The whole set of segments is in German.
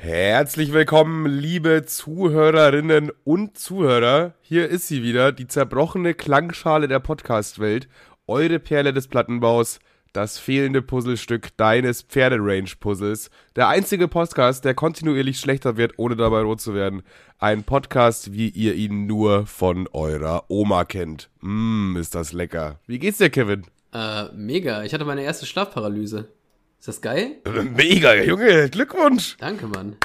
Herzlich willkommen, liebe Zuhörerinnen und Zuhörer. Hier ist sie wieder, die zerbrochene Klangschale der Podcast-Welt, eure Perle des Plattenbaus, das fehlende Puzzlestück deines Pferderange-Puzzles. Der einzige Podcast, der kontinuierlich schlechter wird, ohne dabei rot zu werden. Ein Podcast, wie ihr ihn nur von eurer Oma kennt. Mmm, ist das lecker. Wie geht's dir, Kevin? Äh, mega. Ich hatte meine erste Schlafparalyse. Ist das geil? Mega, Junge, Glückwunsch. Danke, Mann.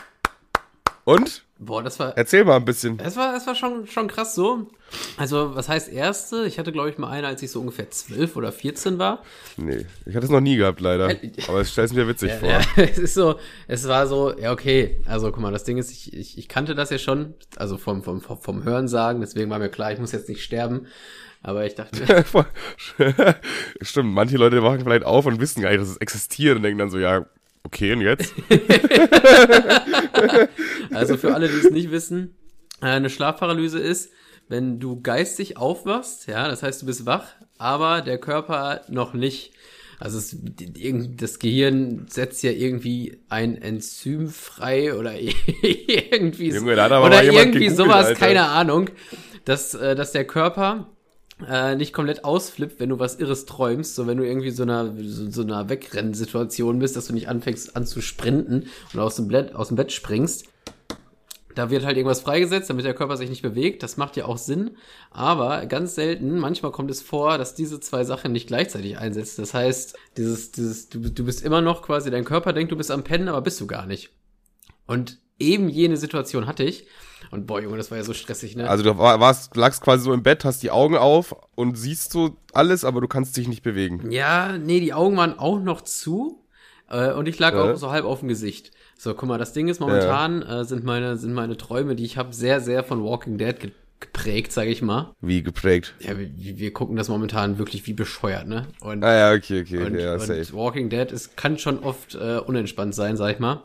Und? Boah, das war. Erzähl mal ein bisschen. Es war, es war schon, schon krass so. Also, was heißt erste? Ich hatte, glaube ich, mal eine, als ich so ungefähr 12 oder 14 war. Nee, ich hatte es noch nie gehabt, leider. Äh, Aber es stellt mir witzig Ja, vor. ja, es ist so, es war so, ja, okay. Also, guck mal, das Ding ist, ich, ich, ich kannte das ja schon, also vom, vom, vom, vom Hörensagen, deswegen war mir klar, ich muss jetzt nicht sterben. Aber ich dachte, Stimmt, manche Leute wachen vielleicht auf und wissen gar nicht, dass es existiert und denken dann so, ja, okay, und jetzt? Also für alle, die es nicht wissen, äh, eine Schlafparalyse ist, wenn du geistig aufwachst, ja, das heißt, du bist wach, aber der Körper noch nicht. Also es, das Gehirn setzt ja irgendwie ein Enzym frei oder irgendwie Junge, oder irgendwie gegoogelt, sowas, Alter. keine Ahnung, dass, äh, dass der Körper äh, nicht komplett ausflippt, wenn du was Irres träumst, so wenn du irgendwie so einer so, so einer Wegrennensituation bist, dass du nicht anfängst an zu sprinten und aus dem Bett aus dem Bett springst. Da wird halt irgendwas freigesetzt, damit der Körper sich nicht bewegt. Das macht ja auch Sinn. Aber ganz selten, manchmal kommt es vor, dass diese zwei Sachen nicht gleichzeitig einsetzen. Das heißt, dieses, dieses, du, du bist immer noch quasi, dein Körper denkt, du bist am Pennen, aber bist du gar nicht. Und eben jene Situation hatte ich. Und boah, Junge, das war ja so stressig, ne? Also du war- warst, lagst quasi so im Bett, hast die Augen auf und siehst so alles, aber du kannst dich nicht bewegen. Ja, nee, die Augen waren auch noch zu. Äh, und ich lag Ja. auch so halb auf dem Gesicht. So, guck mal, das Ding ist momentan, äh, sind meine, sind meine Träume, die ich habe, sehr, sehr von Walking Dead ge geprägt, sage ich mal. Wie geprägt. Ja, wir, wir gucken das momentan wirklich wie bescheuert, ne? Und, Ah ja, okay, okay, und, ja, und safe. Walking Dead ist, kann schon oft äh, unentspannt sein, sag ich mal.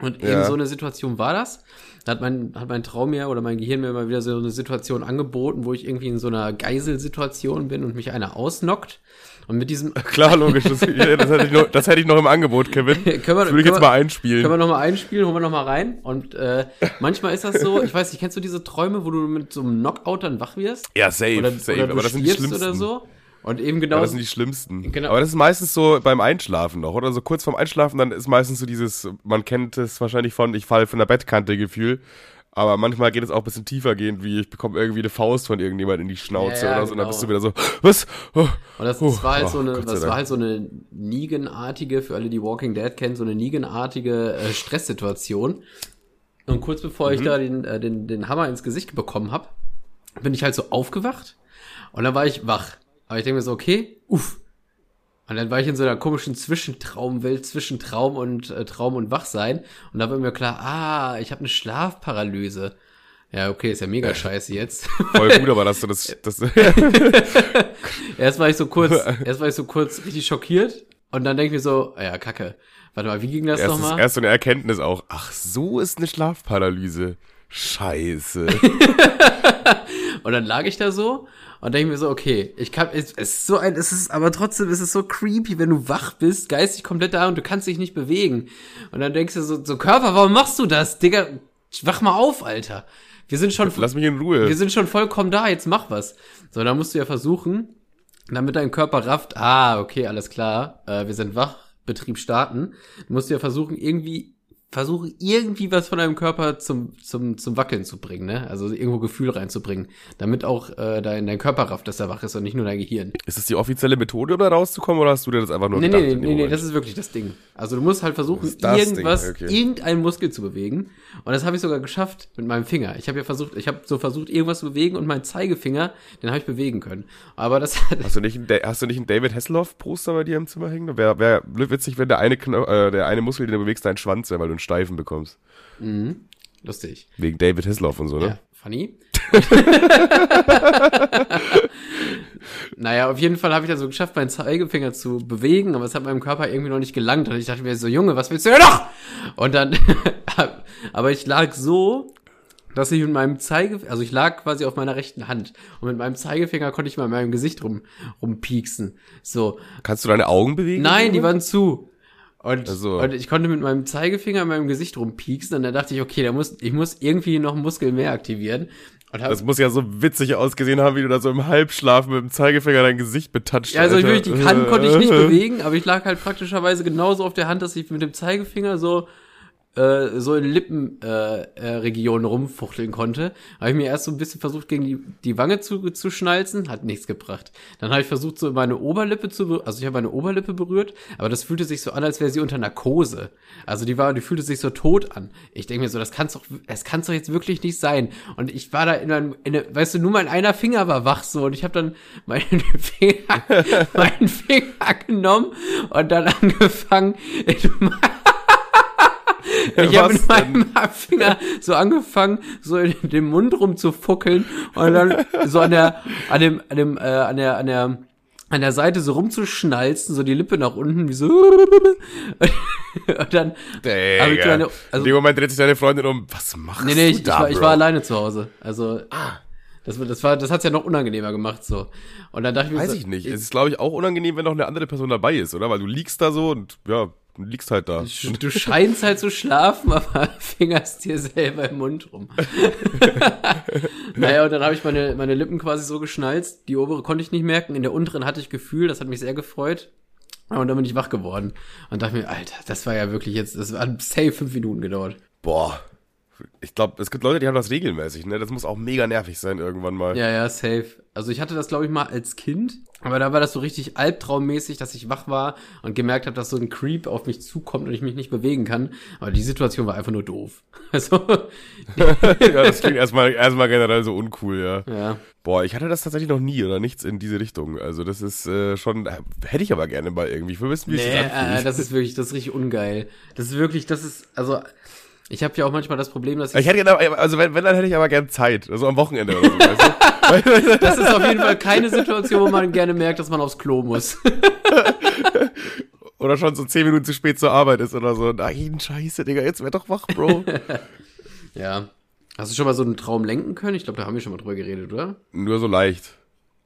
Und eben Ja. so eine Situation war das. Da hat mein, hat mein Traum mir oder mein Gehirn mir mal wieder so eine Situation angeboten, wo ich irgendwie in so einer Geiselsituation bin und mich einer ausnockt. Und mit diesem, Klar, logisch. Das, das, hätte ich noch, das hätte ich noch im Angebot, Kevin. Können wir- das würde ich jetzt wir- mal einspielen. Können wir nochmal einspielen, holen wir nochmal rein. Und äh, manchmal ist das so, ich weiß nicht, kennst du diese Träume, wo du mit so einem Knockout dann wach wirst? ja, safe, Oder, safe. oder aber das sind die schlimmsten. oder so? Und eben genau. Ja, das sind die schlimmsten. Genau. Aber das ist meistens so beim Einschlafen noch, oder? So kurz vorm Einschlafen, dann ist meistens so dieses, man kennt es wahrscheinlich von, ich falle von der Bettkante Gefühl. Aber manchmal geht es auch ein bisschen tiefer gehend, wie ich bekomme irgendwie eine Faust von irgendjemand in die Schnauze Ja, ja, oder so. Und dann genau. bist du wieder so, was? Oh, und das, oh, das war halt oh, so eine, das war halt so eine Negan-artige, für alle, die Walking Dead kennen, so eine Negan-artige äh, Stresssituation. Und kurz bevor Mhm. ich da den, äh, den, den Hammer ins Gesicht bekommen hab, bin ich halt so aufgewacht und dann war ich wach. Aber ich denke mir so, okay, uff. Und dann war ich in so einer komischen Zwischentraumwelt zwischen Traum und äh, Traum und Wachsein. Und da war mir klar, ah, ich habe eine Schlafparalyse. Ja, okay, ist ja mega scheiße jetzt. Voll gut, aber dass du das, das erst war ich so kurz, erst war ich so kurz richtig schockiert. Und dann denke ich mir so, ah ja, kacke. Warte mal, wie ging das nochmal? erst so eine Erkenntnis auch. Ach, so ist eine Schlafparalyse. Scheiße. Und dann lag ich da so und denke mir so, okay, ich kann, es ist so ein, es ist, aber trotzdem ist es so creepy, wenn du wach bist, geistig komplett da und du kannst dich nicht bewegen. Und dann denkst du so, so Körper, warum machst du das? Digga, wach mal auf, Alter. Wir sind schon, Lass mich in Ruhe. wir sind schon vollkommen da, jetzt mach was. So, dann musst du ja versuchen, damit dein Körper rafft, ah, okay, alles klar, äh, wir sind wach, Betrieb starten. Du musst ja versuchen, irgendwie, versuchen, irgendwie was von deinem Körper zum, zum, zum Wackeln zu bringen, ne? Also irgendwo Gefühl reinzubringen, damit auch äh, dein, dein Körper rafft, dass er wach ist und nicht nur dein Gehirn. Ist das die offizielle Methode, da rauszukommen, oder hast du dir das einfach nur Nee, gedacht? nee, nee, nee, Moment? das ist wirklich das Ding. Also du musst halt versuchen, Ding, irgendwas, okay. irgendeinen Muskel zu bewegen. Und das habe ich sogar geschafft mit meinem Finger. Ich habe ja versucht, ich habe so versucht, irgendwas zu bewegen und meinen Zeigefinger, den habe ich bewegen können. Aber das Hast du nicht, ein Da- hast du nicht ein David Hasselhoff-Poster bei dir im Zimmer hängen? Wäre wär witzig, wenn der eine, Kno äh, der eine Muskel, den du bewegst, dein Schwanz wäre, weil du einen Steifen bekommst. lustig. Wegen David Hasselhoff und so, ne? Ja, funny. naja, auf jeden Fall habe ich dann so geschafft, meinen Zeigefinger zu bewegen, aber es hat meinem Körper irgendwie noch nicht gelangt. Und ich dachte mir so, Junge, was willst du denn noch? Und dann, aber ich lag so, dass ich mit meinem Zeigefinger, also ich lag quasi auf meiner rechten Hand und mit meinem Zeigefinger konnte ich mal in meinem Gesicht rum, rumpieksen. So. Kannst du deine Augen bewegen? Nein, die waren zu. Und, Also. und ich konnte mit meinem Zeigefinger in meinem Gesicht rumpieksen und dann dachte ich, okay, da muss, ich muss irgendwie noch einen Muskel mehr aktivieren. Und Das muss ja so witzig ausgesehen haben, wie du da so im Halbschlaf mit dem Zeigefinger dein Gesicht betatscht. ja, also Alter. wirklich, die Kanten konnte ich nicht bewegen, aber ich lag halt praktischerweise genauso auf der Hand, dass ich mit dem Zeigefinger so äh, so in Lippenregionen äh, äh, rumfuchteln konnte. Habe ich mir erst so ein bisschen versucht, gegen die, die Wange zu, zu schnalzen, hat nichts gebracht. Dann habe ich versucht, so meine Oberlippe zu berühren, also ich habe meine Oberlippe berührt, aber das fühlte sich so an, als wäre sie unter Narkose. Also die war, die fühlte sich so tot an. Ich denke mir so, das kann's doch, das kann's doch jetzt wirklich nicht sein. Und ich war da in einem, in einem weißt du, nur mein einer Finger war wach so und ich habe dann meinen Finger, meinen Finger genommen und dann angefangen, ich habe mit meinem Finger so angefangen, so in den Mund rumzufuckeln und dann so an der, an dem, an dem, äh, an der, an der, an der Seite so rumzuschnalzen, so die Lippe nach unten, wie so. Und dann Digga. habe ich meine, In also, dem Moment dreht sich deine Freundin um. Was machst nee, nee, du ich, ich, da, war, ich war alleine zu Hause. Also, das, war- das war, das hat's ja noch unangenehmer gemacht, so. Und dann dachte ich mir Weiß so, ich nicht. Es ist, glaube ich, auch unangenehm, wenn noch eine andere Person dabei ist, oder? Weil du liegst da so und, ja, du liegst halt da. Du scheinst halt zu schlafen, aber fingerst dir selber im Mund rum. naja, und dann habe ich meine, meine Lippen quasi so geschnalzt. Die obere konnte ich nicht merken. In der unteren hatte ich Gefühl, das hat mich sehr gefreut. Und dann bin ich wach geworden. Und dachte mir, Alter, das war ja wirklich jetzt, das hat safe fünf Minuten gedauert. Boah. Ich glaube, es gibt Leute, die haben das regelmäßig, ne? Das muss auch mega nervig sein irgendwann mal. Ja, ja, safe. Also ich hatte das, glaube ich, mal als Kind. Aber da war das so richtig albtraummäßig, dass ich wach war und gemerkt habe, dass so ein Creep auf mich zukommt und ich mich nicht bewegen kann. Aber die Situation war einfach nur doof. Also, ja, das klingt erstmal, erstmal generell so uncool, ja. ja. Boah, ich hatte das tatsächlich noch nie oder nichts in diese Richtung. Also das ist äh, schon, hätte ich aber gerne mal irgendwie. Ich will wissen, wie es Nee, sich anfühlt. äh, das ist wirklich, das ist richtig ungeil. Das ist wirklich, das ist, also, ich habe ja auch manchmal das Problem, dass ich ich, hätte gerne, also wenn, wenn, dann hätte ich aber gern Zeit. Also am Wochenende oder so, weißt du? das ist auf jeden Fall keine Situation, wo man gerne merkt, dass man aufs Klo muss. Oder schon so zehn Minuten zu spät zur Arbeit ist oder so. Nein, scheiße, Digga, jetzt werd doch wach, Bro. ja. Hast du schon mal so einen Traum lenken können? Ich glaube, da haben wir schon mal drüber geredet, oder? Nur so leicht.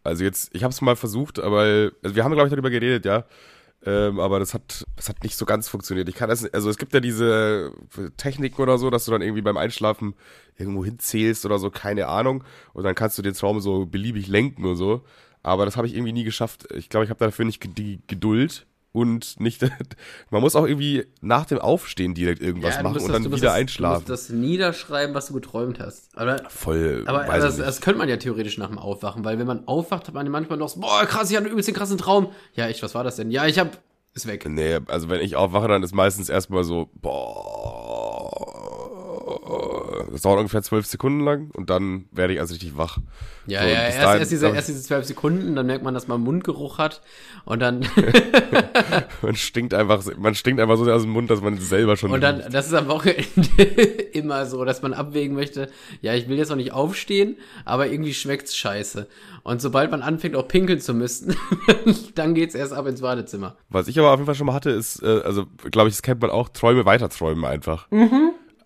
Also jetzt, ich habe es mal versucht, aber also wir haben, glaube ich, darüber geredet, ja. Ähm, aber das hat, das hat nicht so ganz funktioniert. Ich kann das, also es gibt ja diese Techniken oder so, dass du dann irgendwie beim Einschlafen irgendwo hinzählst oder so, keine Ahnung. Und dann kannst du den Traum so beliebig lenken und so. Aber das habe ich irgendwie nie geschafft. Ich glaube, ich habe dafür nicht die Geduld und nicht. man muss auch irgendwie nach dem Aufstehen direkt irgendwas du machen und das- dann wieder das, einschlafen. Du musst das niederschreiben, was du geträumt hast. Aber, Voll. aber das, das könnte man ja theoretisch nach dem Aufwachen, weil wenn man aufwacht, hat man manchmal noch so, boah, krass, ich hatte übelst den krassen Traum. Ja, ich, was war das denn? Ja, ich hab, ist weg. Nee, also wenn ich aufwache, dann ist meistens erstmal so, boah. Das dauert ungefähr zwölf Sekunden lang und dann werde ich also richtig wach. Ja, So, ja, erst, dahin- erst, diese, erst diese zwölf Sekunden, dann merkt man, dass man Mundgeruch hat und dann, Man stinkt einfach, man stinkt einfach so aus dem Mund, dass man selber schon. und dann, das ist am Wochenende immer so, dass man abwägen möchte, ja, ich will jetzt noch nicht aufstehen, aber irgendwie schmeckt's scheiße. Und sobald man anfängt, auch pinkeln zu müssen, dann geht's erst ab ins Badezimmer. Was ich aber auf jeden Fall schon mal hatte, ist, äh, also glaube ich, das kennt man auch, Träume weiterträumen einfach.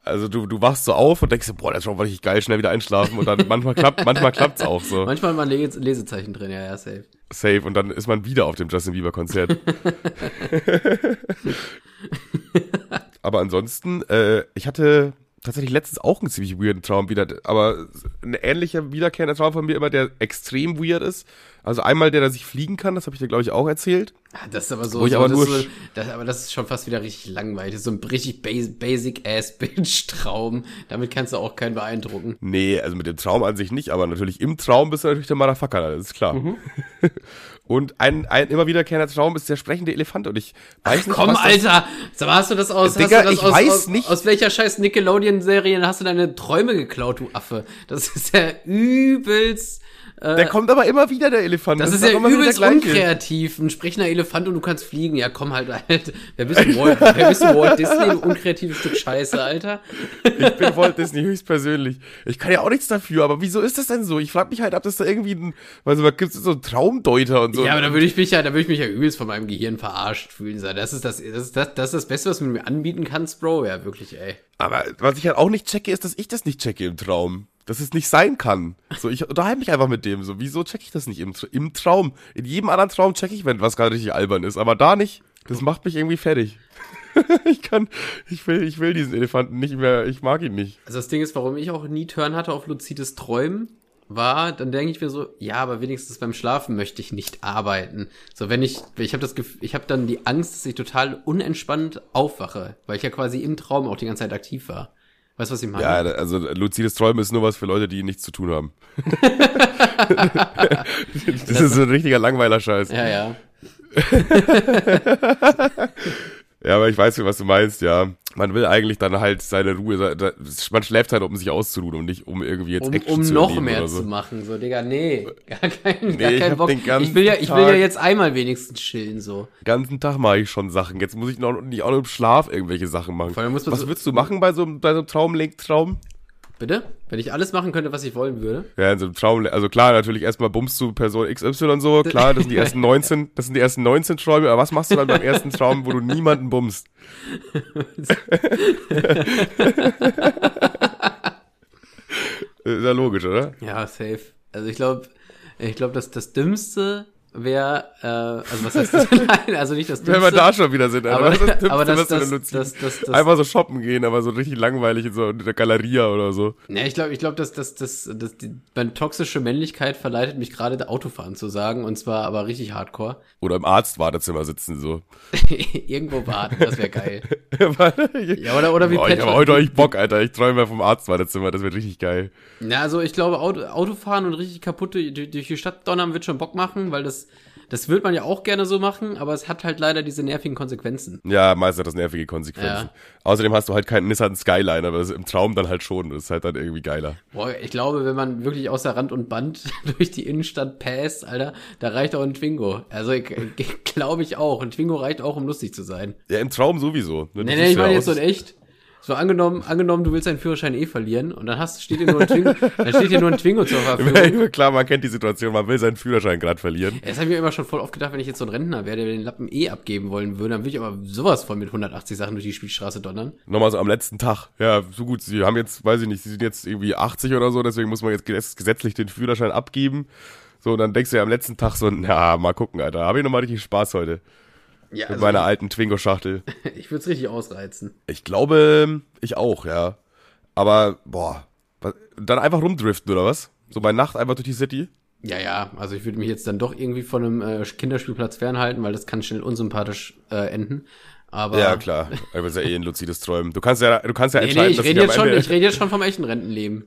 Also du, du wachst so auf und denkst, boah, der Traum war richtig geil, schnell wieder einschlafen und dann manchmal klappt, manchmal klappt's auch so. Manchmal man Les Lesezeichen drin, ja, ja, safe. Safe und dann ist man wieder auf dem Justin Bieber Konzert. aber ansonsten, äh, ich hatte tatsächlich letztens auch einen ziemlich weirden Traum wieder, aber ein ähnlicher wiederkehrender Traum von mir immer, der extrem weird ist. Also einmal der, der sich fliegen kann, das habe ich dir glaube ich auch erzählt. Ah, Das ist aber so, so aber das, so das, aber das ist schon fast wieder richtig langweilig. Das ist so ein richtig bas Basic-Ass-Bitch-Traum. Damit kannst du auch keinen beeindrucken. Nee, also mit dem Traum an sich nicht, aber natürlich im Traum bist du natürlich der Motherfucker, das ist klar. Mhm. Und ein, ein immer wiederkehrender Traum ist der sprechende Elefant und ich weiß nicht, Komm, was das- Alter! Mal, hast du das aus, Digga, das ich aus, weiß aus, nicht. aus welcher scheiß Nickelodeon-Serie hast du deine Träume geklaut, du Affe? Das ist ja übelst, Der kommt aber immer wieder, der Elefant. das, ist doch ja übelst unkreativ. Ein sprechender Elefant und du kannst fliegen. Ja, komm halt, Alter. Wer bist du, Walt, wer bist du, Walt Disney? Du unkreatives Stück Scheiße, Alter. Ich bin Walt Disney höchstpersönlich. Ich kann ja auch nichts dafür, aber wieso ist das denn so? Ich frag mich halt, ob das da irgendwie ein, also da gibt's so einen Traumdeuter und so. Ja, aber da würde ich mich ja, da würde ich mich ja übelst von meinem Gehirn verarscht fühlen. Das ist das, das ist das, das ist das Beste, was du mir anbieten kannst, Bro. Ja, wirklich, ey. Aber was ich halt auch nicht checke, ist, dass ich das nicht checke im Traum. Dass es nicht sein kann. So, ich unterhalte mich einfach mit dem. So, wieso checke ich das nicht im, im Traum? In jedem anderen Traum checke ich, wenn was gerade richtig albern ist. Aber da nicht. Das macht mich irgendwie fertig. ich kann, ich will, ich will diesen Elefanten nicht mehr, ich mag ihn nicht. Also das Ding ist, warum ich auch nie Turn hatte auf luzides Träumen, war, dann denke ich mir so, ja, aber wenigstens beim Schlafen möchte ich nicht arbeiten. So, wenn ich, ich habe das Gefühl, ich habe dann die Angst, dass ich total unentspannt aufwache, weil ich ja quasi im Traum auch die ganze Zeit aktiv war. Weißt du, was ich meine? Ja, also luzides Träumen ist nur was für Leute, die nichts zu tun haben. das ist so ein richtiger Langweiler-Scheiß. Ja, ja. Ja, aber ich weiß, was du meinst, ja. Man will eigentlich dann halt seine Ruhe, man schläft halt, um sich auszuruhen und nicht um irgendwie jetzt um, Action um zu noch mehr so. zu machen, so, Digga, nee, gar kein, Nee, gar ich keinen Bock. Ich will ja, ich will ja jetzt einmal wenigstens chillen, so. Den ganzen Tag mache ich schon Sachen. Jetzt muss ich noch nicht auch noch im Schlaf irgendwelche Sachen machen. Was so- würdest du machen bei so, einem- bei so einem Traumlenktraum? Bitte? Wenn ich alles machen könnte, was ich wollen würde. Ja, in so einem Traum, also klar, natürlich erstmal bummst du Person XY und so, klar, das sind die ersten 19, das sind die ersten 19 Träume, aber was machst du dann beim ersten Traum, wo du niemanden bummst? Ist ja logisch, oder? Ja, safe. Also ich glaube, ich glaube, dass das Dümmste wäre, äh, also was heißt das? Nein, also nicht das Wenn Dümmste. wir da schon wieder sind, aber, ist Dümmste, aber das, du das, denn das, nutzt? das, das, Einfach so shoppen gehen, aber so richtig langweilig in so in der Galeria oder so. Ja, ich glaube, ich glaube, dass, dass, dass, dass die, meine toxische Männlichkeit verleitet mich gerade Autofahren zu sagen und zwar aber richtig Hardcore. Oder im Arztwartezimmer sitzen so. Irgendwo warten, das wäre geil. ja, oder, oder wie Boah, ich habe heute euch Bock, Alter. Ich träume vom Arztwartezimmer, das wird richtig geil. Ja, also ich glaube, Auto, Autofahren und richtig kaputt durch, durch die Stadt donnern wird schon Bock machen, weil das, das wird man ja auch gerne so machen, aber es hat halt leider diese nervigen Konsequenzen. Ja, meist hat das nervige Konsequenzen. Ja. Außerdem hast du halt keinen Nissan Skyline, aber das ist im Traum dann halt schon. Das ist halt dann irgendwie geiler. Boah, ich glaube, wenn man wirklich außer Rand und Band durch die Innenstadt passt, Alter, da reicht auch ein Twingo. Also glaube ich auch. Ein Twingo reicht auch, um lustig zu sein. Ja, im Traum sowieso. Ne, Nee, nee, ich meine jetzt so in echt. So angenommen, angenommen, du willst deinen Führerschein eh verlieren und dann hast, steht dir nur ein Twingo, dann steht dir nur ein Twingo zur Verfügung. Klar, man kennt die Situation, man will seinen Führerschein gerade verlieren. Das habe ich mir immer schon voll oft gedacht, wenn ich jetzt so ein Rentner wäre, der den Lappen eh abgeben wollen würde, dann würde ich aber sowas von mit 180 Sachen durch die Spielstraße donnern. Nochmal so am letzten Tag. Ja, so gut, sie haben jetzt, weiß ich nicht, sie sind jetzt irgendwie 80 oder so, deswegen muss man jetzt gesetz- gesetzlich den Führerschein abgeben. So, und dann denkst du ja am letzten Tag so, na, mal gucken, Alter. Habe ich nochmal richtig Spaß heute. Ja, Mit meiner alten Twingo-Schachtel. ich würde es richtig ausreizen. Ich glaube, ich auch, ja. Aber, boah, was, dann einfach rumdriften, oder was? So bei Nacht einfach durch die City? Ja, ja, also ich würde mich jetzt dann doch irgendwie von einem äh, Kinderspielplatz fernhalten, weil das kann schnell unsympathisch äh, enden. Aber Ja, klar. Aber ist ja eh ein luzides Träumen. Du kannst ja, du kannst ja Nee, nee, entscheiden, ich dass rede jetzt schon, ich rede jetzt schon vom echten Rentenleben.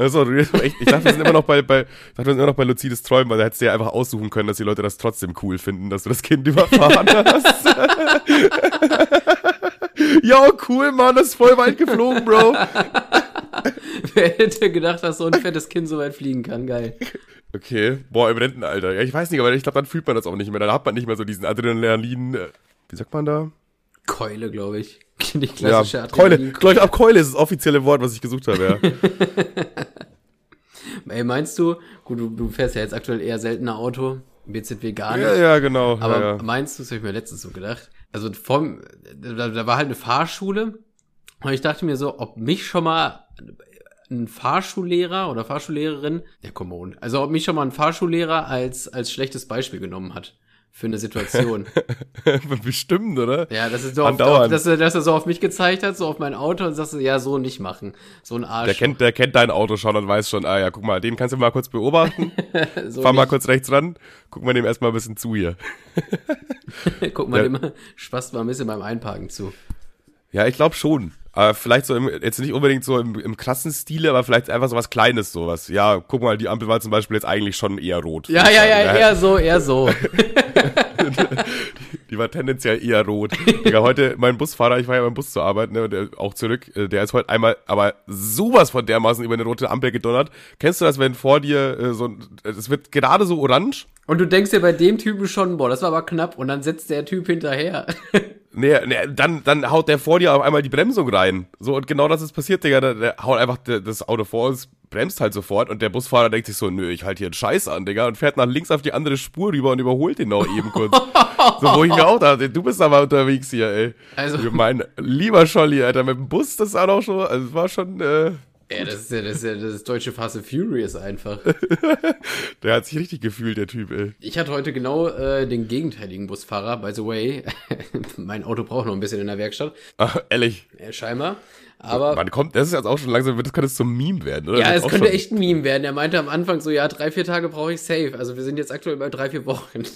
Echt. Ich dachte, wir sind immer noch bei, bei, ich dachte, wir sind immer noch bei luzides Träumen, weil da hättest du ja einfach aussuchen können, dass die Leute das trotzdem cool finden, dass du das Kind überfahren hast. ja, cool, Mann, das ist voll weit geflogen, Bro. Wer hätte gedacht, dass so ein fettes Kind so weit fliegen kann? Geil. Okay, boah, im Rentenalter. Ja, ich weiß nicht, aber ich glaube, dann fühlt man das auch nicht mehr. Dann hat man nicht mehr so diesen Adrenalin, äh, wie sagt man da? Keule, glaube ich. Die Ja, klassische Keule. Adrenalin- Glaub Ich glaube, Keule ist das offizielle Wort, was ich gesucht habe, ja. Ey, meinst du, gut, du, du fährst ja jetzt aktuell eher seltener Auto, BZW gar nicht. ja, ja, genau. Aber ja, ja. meinst du, das habe ich mir letztens so gedacht. Also vom, da, da war halt eine Fahrschule und ich dachte mir so, ob mich schon mal ein Fahrschullehrer oder Fahrschullehrerin, ja komm on, also ob mich schon mal ein Fahrschullehrer als, als schlechtes Beispiel genommen hat für eine Situation. Bestimmt, oder? ja, das ist so, auf, Andauernd. auf, dass, er, dass er so auf mich gezeigt hat, so auf mein Auto und sagst du, ja, so nicht machen. So ein Arsch. Der kennt, der kennt dein Auto schon und weiß schon, ah ja, guck mal, den kannst du mal kurz beobachten. so Fahr mal nicht. kurz rechts ran, guck mal dem erstmal ein bisschen zu hier. Guck mal, Ja. immer spaßt mal ein bisschen beim Einparken zu. Ja, ich glaube schon. Aber vielleicht so im, jetzt nicht unbedingt so im, im krassen Stile, aber vielleicht einfach so was Kleines, sowas. Ja, guck mal, die Ampel war zum Beispiel jetzt eigentlich schon eher rot. Ja, ja, sagen. ja, eher so, eher so. Die war tendenziell eher rot. Digga, heute mein Busfahrer, ich war ja beim Bus zur Arbeit, ne, der, auch zurück, äh, der ist heute einmal, aber sowas von dermaßen über eine rote Ampel gedonnert. Kennst du das, wenn vor dir äh, so, ein- es wird gerade so orange? Und du denkst dir bei dem Typen schon, boah, das war aber knapp. Und dann setzt der Typ hinterher. Nee, nee, dann, dann haut der vor dir auf einmal die Bremsung rein. So, und genau das ist passiert, Digga. Der, der haut einfach das Auto vor uns, bremst halt sofort und der Busfahrer denkt sich so, nö, ich halte hier einen Scheiß an, Digga, und fährt nach links auf die andere Spur rüber und überholt den noch eben kurz. so, wo ich mir auch dachte, du bist aber unterwegs hier, ey. Also- Ich mein, lieber Scholli, Alter, mit dem Bus, das war doch schon, also es war schon, äh, Ja, das ist ja das, ist ja das deutsche Fast and Furious einfach. Der hat sich richtig gefühlt, der Typ, ey. Ich hatte heute genau äh, den gegenteiligen Busfahrer, by the way. mein Auto braucht noch ein bisschen in der Werkstatt. Ach, ehrlich. Äh, scheinbar. Aber Man kommt, das ist jetzt auch schon langsam, das könnte es zum Meme werden, oder? ja, Das es könnte schon- echt ein Meme werden. Er meinte am Anfang so, ja, drei, vier Tage brauche ich safe. Also wir sind jetzt aktuell bei drei, vier Wochen.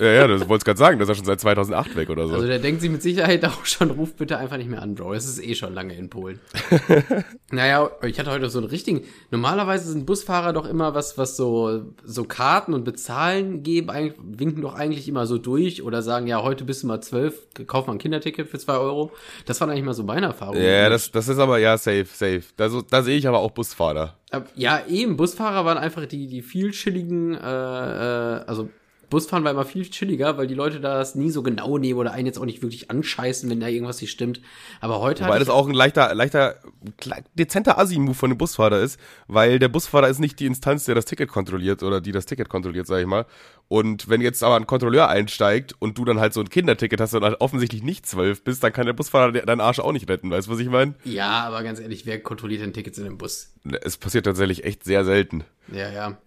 Ja, ja, das wollte ich gerade sagen, das ist ja schon seit 2008 weg oder so. Also der denkt sich mit Sicherheit auch schon, ruf bitte einfach nicht mehr an, Bro. Es ist eh schon lange in Polen. naja, ich hatte heute so einen richtigen. Normalerweise sind Busfahrer doch immer was, was so, so Karten und Bezahlen geben, eigentlich, winken doch eigentlich immer so durch oder sagen, ja, heute bist du mal zwölf, kauf mal ein Kinderticket für zwei Euro. Das waren eigentlich mal so meine Erfahrungen. ja, das, das ist aber, ja, safe, safe. Da, so, da sehe ich aber auch Busfahrer. Ja, eben, Busfahrer waren einfach die, die viel chilligen, äh, äh, also Busfahren war immer viel chilliger, weil die Leute das nie so genau nehmen oder einen jetzt auch nicht wirklich anscheißen, wenn da irgendwas nicht stimmt. Aber heute Weil hatte das auch ein leichter, leichter, dezenter Assi-Move von dem Busfahrer ist, weil der Busfahrer ist nicht die Instanz, der das Ticket kontrolliert oder die das Ticket kontrolliert, sag ich mal. Und wenn jetzt aber ein Kontrolleur einsteigt und du dann halt so ein Kinderticket hast und halt offensichtlich nicht zwölf bist, dann kann der Busfahrer de- deinen Arsch auch nicht retten, weißt du, was ich meine? ja, aber ganz ehrlich, wer kontrolliert denn Tickets in dem Bus? Es passiert tatsächlich echt sehr selten. Ja, ja.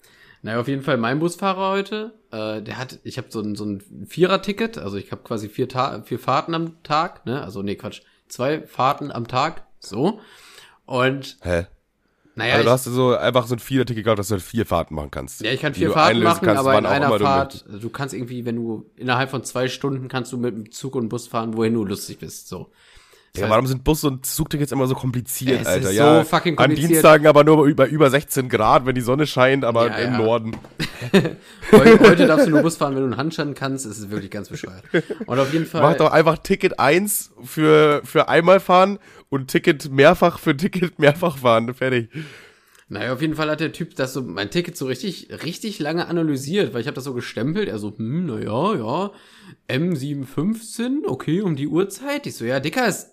Naja, auf jeden Fall mein Busfahrer heute, äh, der hat, ich habe so ein, so ein Vierer-Ticket, also ich habe quasi vier, Ta vier Fahrten am Tag, ne? Also nee, Quatsch, zwei Fahrten am Tag, so. Und Hä? naja, also du hast so einfach so ein Vierer-Ticket gehabt, dass du halt vier Fahrten machen kannst. Ja, ich kann vier Fahrten machen, kannst, aber in einer du Fahrt, du kannst irgendwie, wenn du innerhalb von zwei Stunden kannst du mit dem Zug und Bus fahren, wohin du lustig bist, so. Ja, warum sind Bus- und Zugtickets immer so kompliziert, Es Alter? ist ja, so fucking An kompliziert. Dienstagen aber nur über, über 16 Grad, wenn die Sonne scheint, aber Ja, im ja. Norden. heute, heute darfst du nur Bus fahren, wenn du einen Handstand kannst, es ist wirklich ganz bescheuert. Und auf jeden Fall. Mach doch einfach Ticket 1 für, für einmal fahren und Ticket mehrfach für Ticket mehrfach fahren. Fertig. Naja, auf jeden Fall hat der Typ das so, mein Ticket so richtig, richtig lange analysiert, weil ich habe das so gestempelt. Er so, hm, naja, ja, M715, okay, um die Uhrzeit. Ich so, ja, Dicker, ist,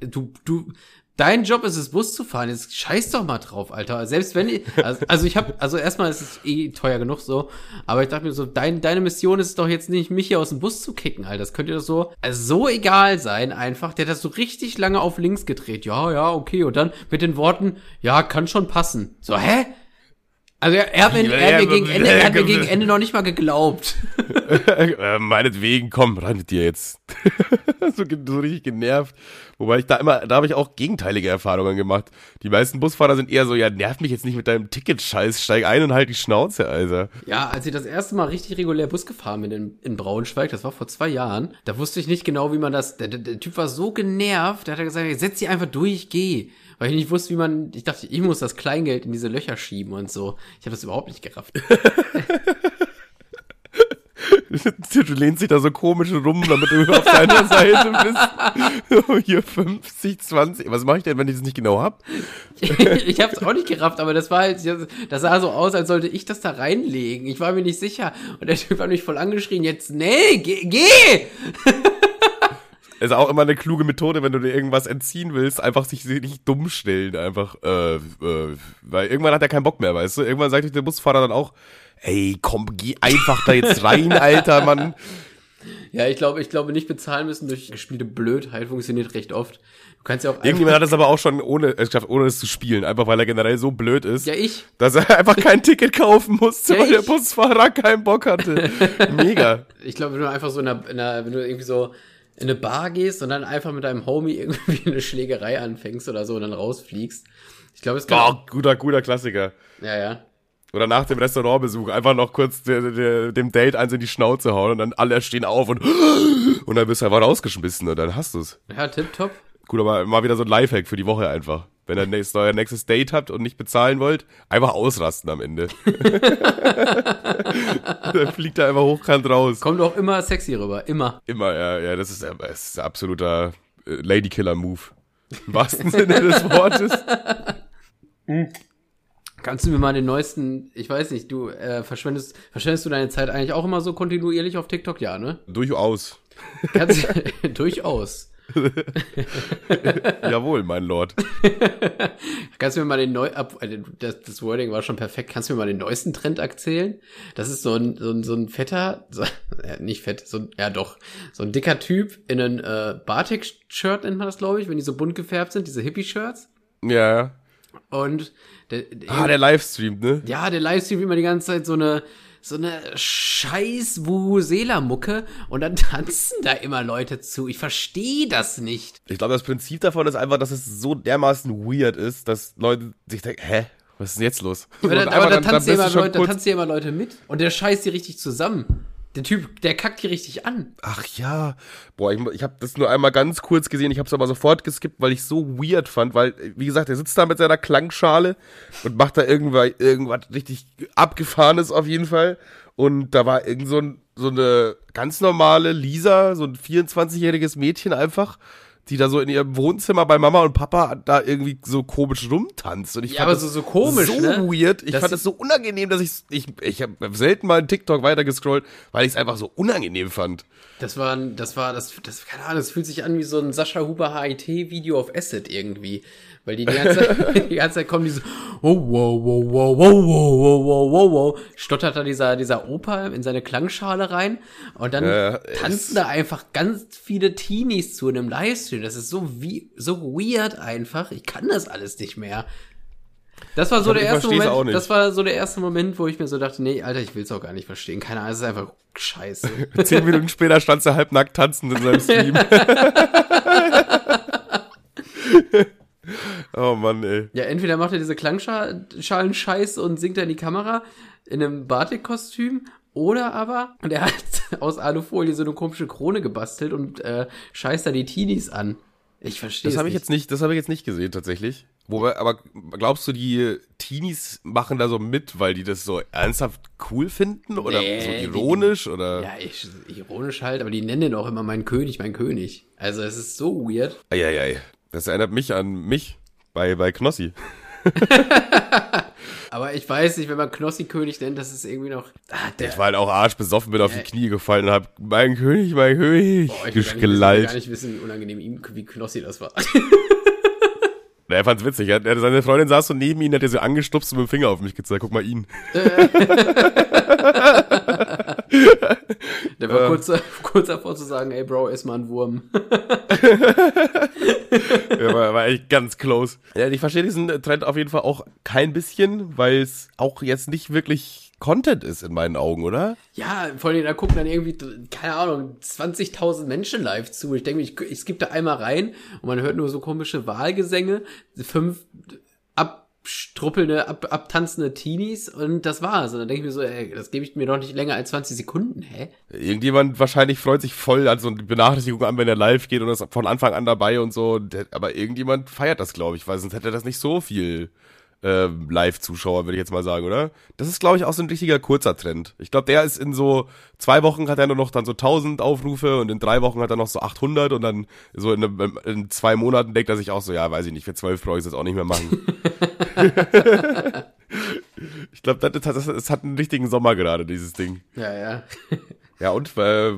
du, du, dein Job ist es, Bus zu fahren. Jetzt scheiß doch mal drauf, Alter. Selbst wenn ich, also, also ich habe, also erstmal ist es eh teuer genug so, aber ich dachte mir so, dein, deine Mission ist es doch jetzt nicht, mich hier aus dem Bus zu kicken, Alter. Das könnte doch so, also so egal sein einfach. Der hat das so richtig lange auf links gedreht. Ja, ja, okay. Und dann mit den Worten, ja, kann schon passen. So, hä? Also er, hat mir, er, hat mir gegen Ende, er hat mir gegen Ende noch nicht mal geglaubt. äh, meinetwegen, komm, ran mit dir jetzt. so, so richtig genervt. Wobei ich da immer, da habe ich auch gegenteilige Erfahrungen gemacht. Die meisten Busfahrer sind eher so, ja, nerv mich jetzt nicht mit deinem Ticket-Scheiß, steig ein und halt die Schnauze, Alter. Ja, als ich das erste Mal richtig regulär Bus gefahren bin in, in Braunschweig, das war vor zwei Jahren, da wusste ich nicht genau, wie man das. Der, der, der Typ war so genervt, der hat gesagt, setz dich einfach durch, geh. Weil ich nicht wusste, wie man. Ich dachte, ich muss das Kleingeld in diese Löcher schieben und so. Ich habe das überhaupt nicht gerafft. Du lehnst dich da so komisch rum, damit du auf deiner Seite bist. So, Hier 50, 20. Was mache ich denn, wenn ich das nicht genau hab? ich habe es auch nicht gerafft, aber das war halt, das sah so aus, als sollte ich das da reinlegen. Ich war mir nicht sicher. Und der Typ hat mich voll angeschrien, jetzt, nee, geh, geh! Ist auch immer eine kluge Methode, wenn du dir irgendwas entziehen willst, einfach sich nicht dumm stellen, einfach, äh, äh, weil irgendwann hat er keinen Bock mehr, weißt du? Irgendwann sagt der Busfahrer dann auch, ey, komm, geh einfach da jetzt rein, Alter, Mann. Ja, ich glaube, ich glaube, nicht bezahlen müssen durch gespielte Blödheit funktioniert recht oft. Du kannst ja auch einfach, Irgendjemand hat es aber auch schon ohne, es geschafft, ohne es zu spielen, einfach weil er generell so blöd ist, Ja, ich. dass er einfach kein Ticket kaufen musste, Ja, weil der. Busfahrer keinen Bock hatte. Mega. Ich glaube, wenn du einfach so in einer, in einer, wenn du irgendwie so in eine Bar gehst und dann einfach mit deinem Homie irgendwie eine Schlägerei anfängst oder so und dann rausfliegst. Ich glaube, es kann. Oh, guter, guter Klassiker. Ja, ja. Oder nach dem Restaurantbesuch einfach noch kurz der, der, dem Date eins in die Schnauze hauen und dann alle stehen auf und und dann bist du einfach rausgeschmissen und dann hast du's. Ja, tipptopp. Gut, aber mal wieder so ein Lifehack für die Woche einfach. Wenn ihr nächstes, euer nächstes Date habt und nicht bezahlen wollt, einfach ausrasten am Ende. dann fliegt er einfach hochkant raus. Kommt auch immer sexy rüber. Immer. Immer, ja, ja, das ist, das ist ein absoluter äh, Ladykiller-Move. Im wahrsten Sinne des Wortes. Kannst du mir mal den neuesten, ich weiß nicht, du äh, verschwendest, verschwendest du deine Zeit eigentlich auch immer so kontinuierlich auf TikTok? Ja, ne? Durchaus. Kannst, durchaus. Jawohl, mein Lord. Kannst du mir mal den neu, äh, das, das Wording war schon perfekt. Kannst du mir mal den neuesten Trend erzählen? Das ist so ein, so ein, so ein fetter, so, ja, nicht fett, so ein, ja doch, so ein dicker Typ in einem äh, Batik-Shirt nennt man das, glaube ich, wenn die so bunt gefärbt sind, diese Hippie-Shirts. Ja. Und der, der, Ah, der Livestream, ne? ja, der Livestream immer die ganze Zeit so eine so eine scheiß Vuvuzela-Mucke und dann tanzen da immer Leute zu. Ich verstehe das nicht. Ich glaube, das Prinzip davon ist einfach, dass es so dermaßen weird ist, dass Leute sich denken, hä? Was ist denn jetzt los? Aber, Und da, einfach aber da, dann- dann tanzen du immer schon Leute, da tanzen ja immer Leute mit und der scheißt die richtig zusammen. Der Typ, der kackt die richtig an. Ach ja. Boah, ich, ich habe das nur einmal ganz kurz gesehen. Ich habe es aber sofort geskippt, weil ich so weird fand. Weil, wie gesagt, er sitzt da mit seiner Klangschale und macht da irgendwas, irgendwas richtig abgefahrenes auf jeden Fall. Und da war irgend so, ein, so eine ganz normale Lisa, so ein 24-jähriges Mädchen einfach, die da so in ihrem Wohnzimmer bei Mama und Papa da irgendwie so komisch rumtanzt. Und ich Ja, fand aber das so- so komisch, so ne? weird. Ich Das fand es so unangenehm, dass ich ich ich habe selten mal einen TikTok weitergescrollt, weil ich es einfach so unangenehm fand. Das war, das war, das, das, keine Ahnung, das fühlt sich an wie so ein Sascha Huber HIT-Video auf Acid irgendwie. Weil die die ganze Zeit, die ganze Zeit kommen diese, oh, wow, wow, wow, wow, wow, wow, wow, wow, wow, stottert da dieser, dieser Opa in seine Klangschale rein und dann Ja, tanzen da einfach ganz viele Teenies zu in einem Livestream. Das ist so wie, so weird einfach. Ich kann das alles nicht mehr. Das war so der erste Moment, auch nicht. das war so der erste Moment, wo ich mir so dachte, nee, Alter, ich will's auch gar nicht verstehen. Keine Ahnung, es ist einfach scheiße. Zehn Minuten später stand sie halbnackt tanzend in seinem Stream. Oh Mann, ey. Ja, entweder macht er diese Klangschalen-Scheiß und singt er in die Kamera in einem Batik-Kostüm oder aber und er hat aus Alufolie so eine komische Krone gebastelt und äh, scheißt da die Teenies an. Ich verstehe Das habe ich nicht. jetzt nicht, das habe ich jetzt nicht gesehen tatsächlich. Wobei, aber glaubst du, die Teenies machen da so mit, weil die das so ernsthaft cool finden oder Nee, so die- ironisch oder? Ja, ich, ironisch halt, aber die nennen den auch immer mein König, mein König. Also es ist so weird. Eieiei. Das erinnert mich an mich bei bei Knossi. Aber ich weiß nicht, wenn man Knossi König nennt, das ist irgendwie noch. Ah, der, Ich war halt auch arschbesoffen, bin auf Ja. die Knie gefallen und hab mein König, mein König Boah, ich will gar nicht, wissen, ich will gelallt. gar nicht wissen, wie unangenehm ihm, wie Knossi das war. Na, Er fand's witzig. Er, seine Freundin saß so neben ihm, hat er so angestupst und mit dem Finger auf mich gezeigt. Guck mal ihn. Der war kurz, kurz davor zu sagen, ey Bro, ess mal einen Wurm. Er war, war echt ganz close. Ja, ich verstehe diesen Trend auf jeden Fall auch kein bisschen, weil es auch jetzt nicht wirklich Content ist in meinen Augen, oder? Ja, vor allem, da gucken dann irgendwie, keine Ahnung, 20.000 Menschen live zu. Ich denke, ich, ich skippe da einmal rein und man hört nur so komische Wahlgesänge, fünf abstruppelnde, ab, abtanzende Teenies und das war's. Und dann denke ich mir so, ey, das gebe ich mir doch nicht länger als 20 Sekunden, hä? Irgendjemand wahrscheinlich freut sich voll an so eine Benachrichtigung an, wenn er live geht und ist von Anfang an dabei und so. Aber irgendjemand feiert das, glaube ich, weil sonst hätte das nicht so viel äh, Live-Zuschauer, würde ich jetzt mal sagen, oder? Das ist, glaube ich, auch so ein richtiger kurzer Trend. Ich glaube, der ist in so zwei Wochen hat er nur noch dann so 1000 Aufrufe und in drei Wochen hat er noch so 800 und dann so in, einem- in zwei Monaten denkt er sich auch so, ja, weiß ich nicht, für zwölf brauche ich es jetzt auch nicht mehr machen. ich glaube, das, das, das hat einen richtigen Sommer gerade, dieses Ding. Ja, ja. Ja, und äh,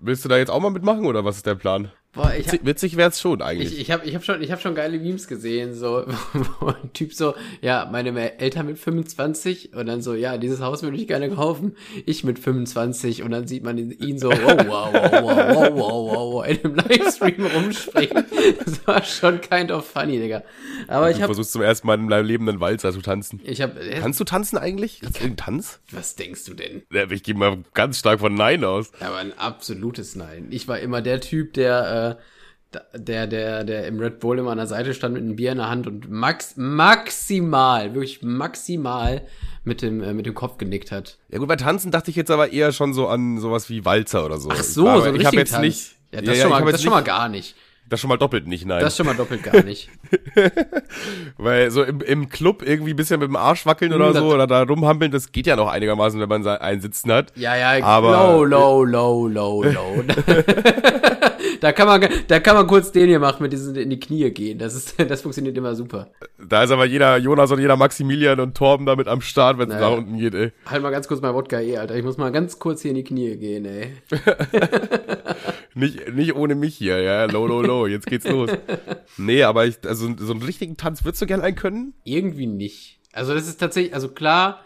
willst du da jetzt auch mal mitmachen oder was ist der Plan? Boah, witzig hab, witzig wäre es schon eigentlich. Ich, ich habe ich hab schon, ich hab schon geile Memes gesehen, so, wo ein Typ so, ja, meine Eltern mit 25 und dann so, ja, dieses Haus würde ich gerne kaufen, ich mit 25 und dann sieht man ihn so, wow, wow, wow, wow, wow, wow, wow in einem Livestream rumspringen. Das war schon kind of funny, Digga. Aber ich habe. Du hab, versuchst zum ersten Mal in deinem Leben einen Walzer zu tanzen. Ich hab, äh, Kannst du tanzen eigentlich? Kannst du irgendeinen Tanz? Was denkst du denn? Ich gehe mal ganz stark von Nein aus. Aber ein absolutes Nein. Ich war immer der Typ, der, äh, der, der, der im Red Bull immer an der Seite stand mit einem Bier in der Hand und max, maximal, wirklich maximal mit dem, äh, mit dem Kopf genickt hat. Ja gut, bei Tanzen dachte ich jetzt aber eher schon so an sowas wie Walzer oder so. Ach so, aber so ein ich richtigen jetzt Tanz. nicht. Ja, das schon ich mal, hab das schon mal gar nicht. Das schon mal doppelt nicht, nein. Das schon mal doppelt gar nicht. Weil so im, im Club irgendwie ein bisschen mit dem Arsch wackeln oder Hm, das- so oder da rumhampeln, das geht ja noch einigermaßen, wenn man einen Sitzen hat. Ja, ja, Aber- low, low, low, low, low. da kann man, da kann man kurz den hier machen, mit diesen in die Knie gehen. Das ist, das funktioniert immer super. Da ist aber jeder Jonas und jeder Maximilian und Torben damit am Start, wenn es Naja. nach unten geht, ey. Halt mal ganz kurz mein Wodka eh, Alter. Ich muss mal ganz kurz hier in die Knie gehen, ey. Nicht, nicht ohne mich hier, ja. Low, low, low, jetzt geht's los. Nee, aber ich, also so einen richtigen Tanz würdest du gerne einen können? Irgendwie nicht. Also das ist tatsächlich, also klar,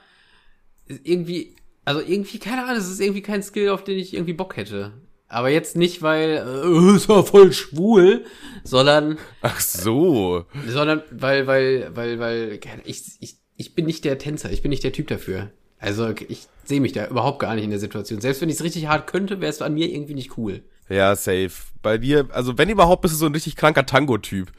irgendwie, also irgendwie, keine Ahnung, das ist irgendwie kein Skill, auf den ich irgendwie Bock hätte. Aber jetzt nicht, weil, äh, ist ja voll schwul, sondern, Ach so. sondern, weil, weil, weil, weil, ich, ich, ich bin nicht der Tänzer, ich bin nicht der Typ dafür. Also, ich sehe mich da überhaupt gar nicht in der Situation. Selbst wenn ich es richtig hart könnte, wäre es an mir irgendwie nicht cool. Ja, safe. Bei dir, also wenn überhaupt, bist du so ein richtig kranker Tango-Typ.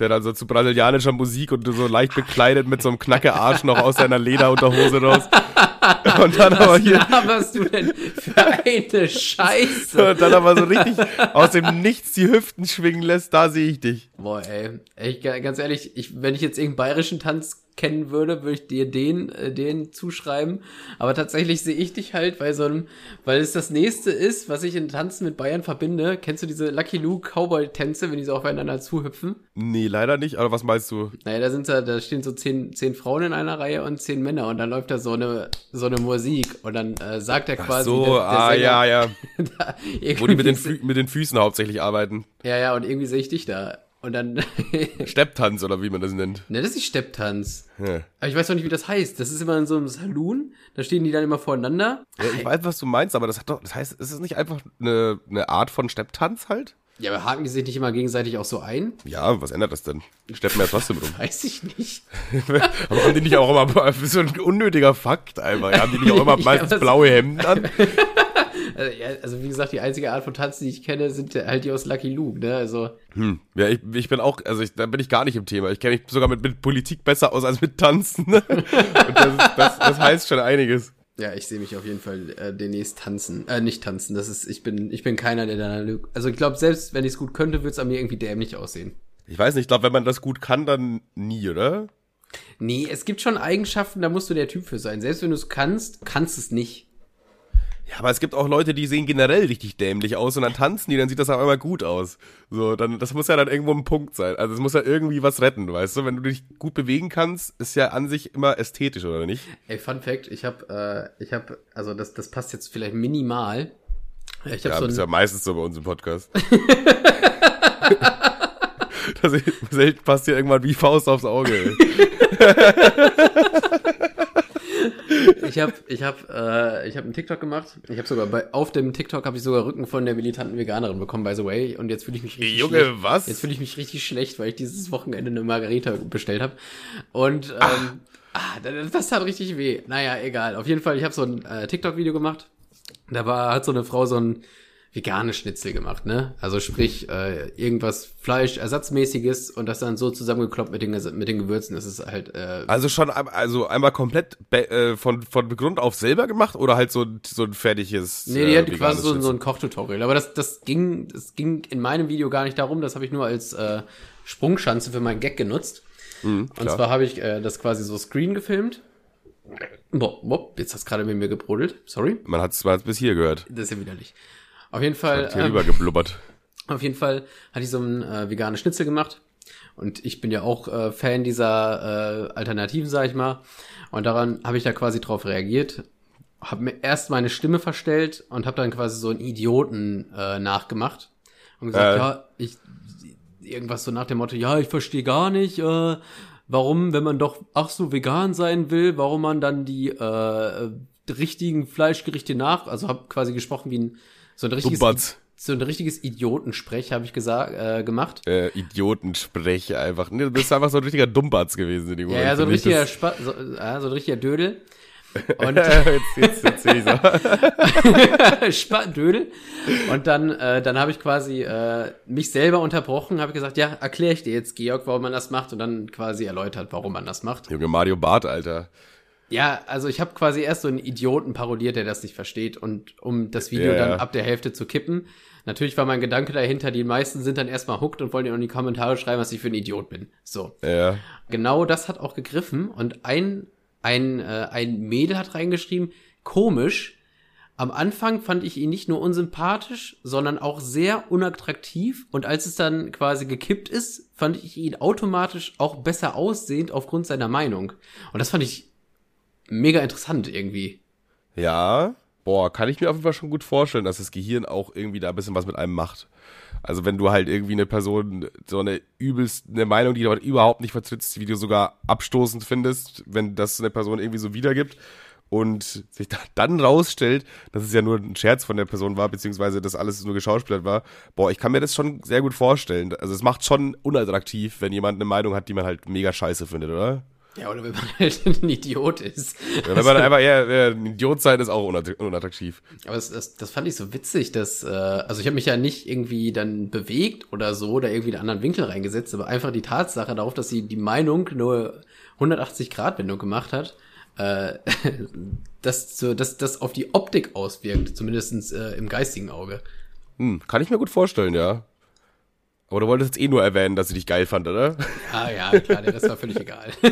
Der dann so zu brasilianischer Musik und so leicht bekleidet mit so einem knacke Arsch noch aus seiner Lederunterhose raus. Und dann aber hier, Was laberst du denn für eine Scheiße? und dann aber so richtig aus dem Nichts die Hüften schwingen lässt, da sehe ich dich. Boah, ey. Ich, ganz ehrlich, ich, wenn ich jetzt irgendeinen bayerischen Tanz kennen würde, würde ich dir den, äh, den zuschreiben. Aber tatsächlich sehe ich dich halt bei so einem, weil es das nächste ist, was ich in Tanzen mit Bayern verbinde. Kennst du diese Lucky Luke Cowboy-Tänze, wenn die so aufeinander zuhüpfen? Nee, leider nicht. Aber was meinst du? Naja, da sind da, da stehen so zehn, zehn Frauen in einer Reihe und zehn Männer und dann läuft da so eine, so eine Musik und dann äh, sagt er Ach quasi. so, der- der ah, Sänger ja, ja. Wo die mit den, mit den Füßen hauptsächlich arbeiten. Ja, ja, und irgendwie sehe ich dich da. Und dann, Stepptanz oder wie man das nennt. ne, das ist nicht Stepptanz. Ja. Aber ich weiß noch nicht, wie das heißt. Das ist immer in so einem Saloon. Da stehen die dann immer voreinander. Ja, ich weiß, was du meinst, aber das hat doch, das heißt, ist es nicht einfach eine, eine Art von Stepptanz halt? Ja, aber haken die sich nicht immer gegenseitig auch so ein? Ja, was ändert das denn? Die steppen ja trotzdem rum. Weiß ich nicht. aber haben die nicht auch immer, so ein unnötiger Fakt einfach, ja, haben die nicht auch immer Ja, meistens was- blaue Hemden an? Also, ja, also wie gesagt, die einzige Art von Tanzen, die ich kenne, sind halt die aus Lucky Luke, ne? Also, Hm. Ja, ich, ich bin auch, also ich, da bin ich gar nicht im Thema. Ich kenne mich sogar mit, mit Politik besser aus als mit Tanzen. Und das, das, das heißt schon einiges. ja, ich sehe mich auf jeden Fall äh, demnächst tanzen. Äh, nicht tanzen. Das ist, ich bin, ich bin keiner, der da. Also ich glaube, selbst wenn ich es gut könnte, würde es an mir irgendwie dämlich aussehen. Ich weiß nicht, ich glaube, wenn man das gut kann, dann nie, oder? Nee, es gibt schon Eigenschaften, da musst du der Typ für sein. Selbst wenn du es kannst, kannst es nicht. Ja, aber es gibt auch Leute, die sehen generell richtig dämlich aus und dann tanzen die, dann sieht das auf einmal gut aus. So, dann, das muss ja dann irgendwo ein Punkt sein. Also es muss ja irgendwie was retten, weißt du? Wenn du dich gut bewegen kannst, ist ja an sich immer ästhetisch, oder nicht? Ey, Fun Fact, ich habe, äh, ich habe, also das, das passt jetzt vielleicht minimal. Ich habe Ja, so das ist ja meistens so bei uns im Podcast. das passt hier irgendwann wie Faust aufs Auge. Ich habe, ich habe, äh, ich habe einen TikTok gemacht. Ich habe sogar bei, auf dem TikTok habe ich sogar Rücken von der militanten Veganerin bekommen, by the way. Und jetzt fühle ich mich richtig Junge, schlecht. was? Jetzt fühle ich mich richtig schlecht, weil ich dieses Wochenende eine Margarita bestellt habe. Und ähm, ah, das, das tat richtig weh. Naja, egal. Auf jeden Fall, ich habe so ein äh, TikTok-Video gemacht. Da war, hat so eine Frau so ein veganes Schnitzel gemacht, ne? Also sprich, äh, irgendwas Fleischersatzmäßiges und das dann so zusammengekloppt mit den, mit den Gewürzen. Das ist halt, äh, Also schon, also einmal komplett äh, von, von Grund auf selber gemacht oder halt so, ein- so ein fertiges Nee, die äh, hat quasi so, so ein Kochtutorial. Aber das, das ging, das ging in meinem Video gar nicht darum. Das habe ich nur als äh, Sprungschanze für meinen Gag genutzt. Mhm, Und zwar habe ich äh, das quasi so Screen gefilmt. Boah, boah, jetzt hast gerade mit mir gebrodelt. Sorry. Man hat es bis hier gehört. Das ist ja widerlich. Auf jeden Fall, Hat hier ähm, rübergeblubbert. auf jeden Fall hatte ich so einen äh, veganen Schnitzel gemacht. Und ich bin ja auch äh, Fan dieser äh, Alternativen, sag ich mal. Und daran habe ich da quasi drauf reagiert. Habe mir erst meine Stimme verstellt und habe dann quasi so einen Idioten äh, nachgemacht. Und gesagt, Äh. ja, ich irgendwas so nach dem Motto, ja, ich verstehe gar nicht, äh, warum, wenn man doch ach so vegan sein will, warum man dann die äh, richtigen Fleischgerichte nach, also habe quasi gesprochen wie ein so ein richtiges Dumbatz. so ein richtiges Idiotensprech habe ich gesagt äh, gemacht. Äh, Idiotensprech einfach. Nee, du bist einfach so ein richtiger Dummbatz gewesen in dem Ja, Moment. ja, so ein richtiger Das- so, ja, so ein richtiger Dödel. Und jetzt, jetzt, jetzt ich Spattendödel. Und dann, äh, dann habe ich quasi äh, mich selber unterbrochen, habe gesagt, ja, erkläre ich dir jetzt, Georg, warum man das macht und dann quasi erläutert, warum man das macht. Junge Mario Bart, Alter. Ja, also ich habe quasi erst so einen Idioten parodiert, der das nicht versteht und um das Video Ja, dann ja. ab der Hälfte zu kippen. Natürlich war mein Gedanke dahinter, die meisten sind dann erstmal hooked und wollen ja in die Kommentare schreiben, was ich für ein Idiot bin. So. Ja. Genau das hat auch gegriffen und ein, ein, äh, ein Mädel hat reingeschrieben, komisch, am Anfang fand ich ihn nicht nur unsympathisch, sondern auch sehr unattraktiv und als es dann quasi gekippt ist, fand ich ihn automatisch auch besser aussehend aufgrund seiner Meinung. Und das fand ich mega interessant irgendwie. Ja. Boah, kann ich mir auf jeden Fall schon gut vorstellen, dass das Gehirn auch irgendwie da ein bisschen was mit einem macht. Also wenn du halt irgendwie eine Person, so eine übelst, eine Meinung, die du überhaupt nicht vertrittst, wie du sogar abstoßend findest, wenn das eine Person irgendwie so wiedergibt. und sich da, dann rausstellt, dass es ja nur ein Scherz von der Person war, beziehungsweise dass alles nur geschauspielert war, boah, ich kann mir das schon sehr gut vorstellen. Also es macht schon unattraktiv, wenn jemand eine Meinung hat, die man halt mega scheiße findet, oder? Ja, oder wenn man halt ein Idiot ist. Ja, wenn man einfach eher, eher ein Idiot sein, ist auch unattraktiv. Aber das, das, das fand ich so witzig, dass, äh, also ich habe mich ja nicht irgendwie dann bewegt oder so, oder irgendwie einen anderen Winkel reingesetzt, aber einfach die Tatsache darauf, dass sie die Meinung nur 180 Grad Wendung gemacht hat, äh, dass so, dass das auf die Optik auswirkt, zumindestens äh, im geistigen Auge. Hm, kann ich mir gut vorstellen, ja. Aber du wolltest jetzt eh nur erwähnen, dass sie dich geil fand, oder? Ja, ja, klar, der Rest war völlig egal.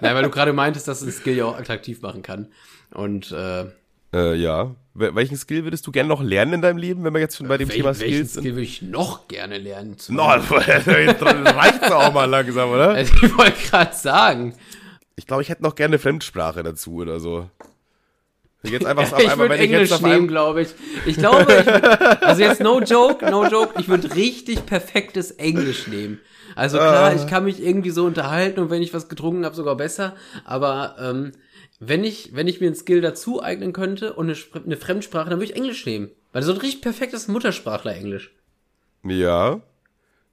Nein, weil du gerade meintest, dass ein Skill ja auch attraktiv machen kann. Und äh, äh, ja. Welchen Skill würdest du gerne noch lernen in deinem Leben, wenn wir jetzt schon bei dem Wel Thema Skills sind? Skill würde ich noch gerne lernen? No, reicht's auch mal langsam, oder? Also ich wollte gerade sagen. Ich glaube, ich hätte noch gerne eine Fremdsprache dazu oder so. Jetzt einfach ja, ich würde Englisch ich nehmen, glaube ich. Ich glaube, ich würd, also jetzt no joke, no joke, ich würde richtig perfektes Englisch nehmen. Also klar, uh. ich kann mich irgendwie so unterhalten und wenn ich was getrunken habe, sogar besser. Aber ähm, wenn ich, wenn ich mir einen Skill dazu eignen könnte und eine, eine Fremdsprache, dann würde ich Englisch nehmen. Weil so ein richtig perfektes Muttersprachler Englisch. Ja.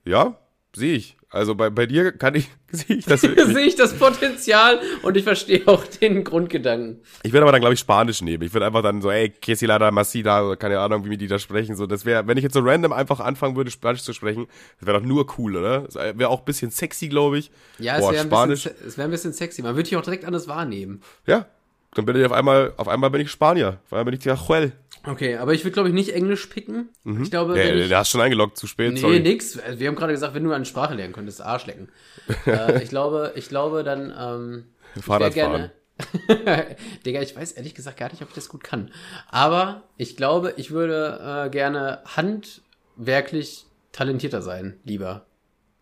Ja, sehe ich. Also bei, bei dir kann ich, sehe ich das sehe ich das Potenzial und ich verstehe auch den Grundgedanken. Ich würde aber dann, glaube ich, Spanisch nehmen. Ich würde einfach dann so, ey, Quesilada Masida, oder keine Ahnung, wie die da sprechen. So, das wäre, wenn ich jetzt so random einfach anfangen würde, Spanisch zu sprechen, das wäre doch nur cool, oder? Das wäre auch ein bisschen sexy, glaube ich. Ja, Boah, es wäre ein, bisschen, es wär ein bisschen sexy. Man würde dich auch direkt anders wahrnehmen. Ja. Dann bin ich auf einmal, auf einmal bin ich Spanier. Auf einmal bin ich Tiajuel. Okay, aber ich würde, glaube ich, nicht Englisch picken. Mhm. Ich glaube, wenn ich, der hast schon eingeloggt, zu spät, nee, sorry. nix. Wir haben gerade gesagt, wenn du eine Sprache lernen könntest, Arsch lecken. äh, ich glaube, ich glaube dann, ähm, Fahrrad gerne, Digga, ich weiß ehrlich gesagt gar nicht, ob ich das gut kann. Aber ich glaube, ich würde äh, gerne handwerklich talentierter sein, lieber.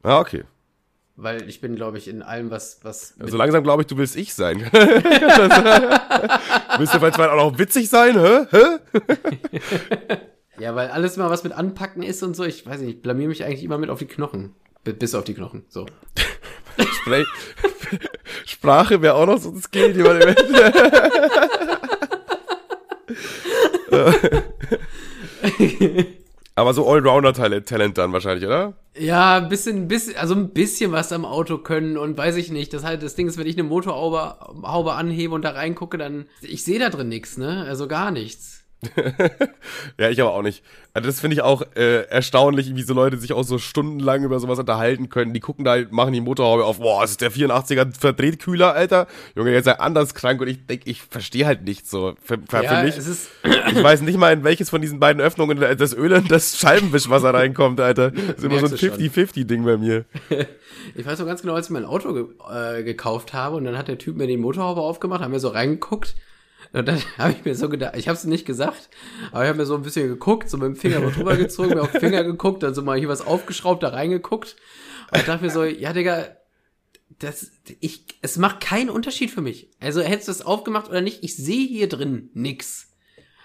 Ah, okay. Weil ich bin, glaube ich, in allem, was. was also langsam glaube ich, du willst ich sein. willst du vielleicht auch noch witzig sein, hä? hä? ja, weil alles mal was mit anpacken ist und so, ich weiß nicht, ich blamier mich eigentlich immer mit auf die Knochen. Bis auf die Knochen, so. Sprache wäre auch noch so ein Skill, die man Aber so Allrounder-Talent dann wahrscheinlich, oder? Ja, ein bisschen, bisschen, also ein bisschen was am Auto können und weiß ich nicht. Das halt, das Ding ist, wenn ich eine Motorhaube Haube anhebe und da reingucke, dann, ich sehe da drin nichts, ne? Also gar nichts. ja, ich aber auch nicht. Also das finde ich auch äh, erstaunlich, wie so Leute sich auch so stundenlang über sowas unterhalten können. Die gucken da, machen die Motorhaube auf, boah, das ist der 84er Verdrehtkühler, Alter. Junge, jetzt sei anders krank und ich denke, ich verstehe halt nicht so. Für, für, ja, für mich, ich weiß nicht mal, in welches von diesen beiden Öffnungen das Öl und das Scheibenwischwasser reinkommt, Alter. Das ist immer so ein 50-50-Ding bei mir. ich weiß noch ganz genau, als ich mein Auto ge äh, gekauft habe und dann hat der Typ mir den Motorhaube aufgemacht, haben wir so reingeguckt und dann habe ich mir so gedacht, ich habe es nicht gesagt, aber ich habe mir so ein bisschen geguckt, so mit dem Finger drüber gezogen, mir auf den Finger geguckt, dann so mal hier was aufgeschraubt, da reingeguckt. Und dachte mir so, ja, Digga, das, ich, es macht keinen Unterschied für mich. Also hättest du es aufgemacht oder nicht, ich sehe hier drin nix.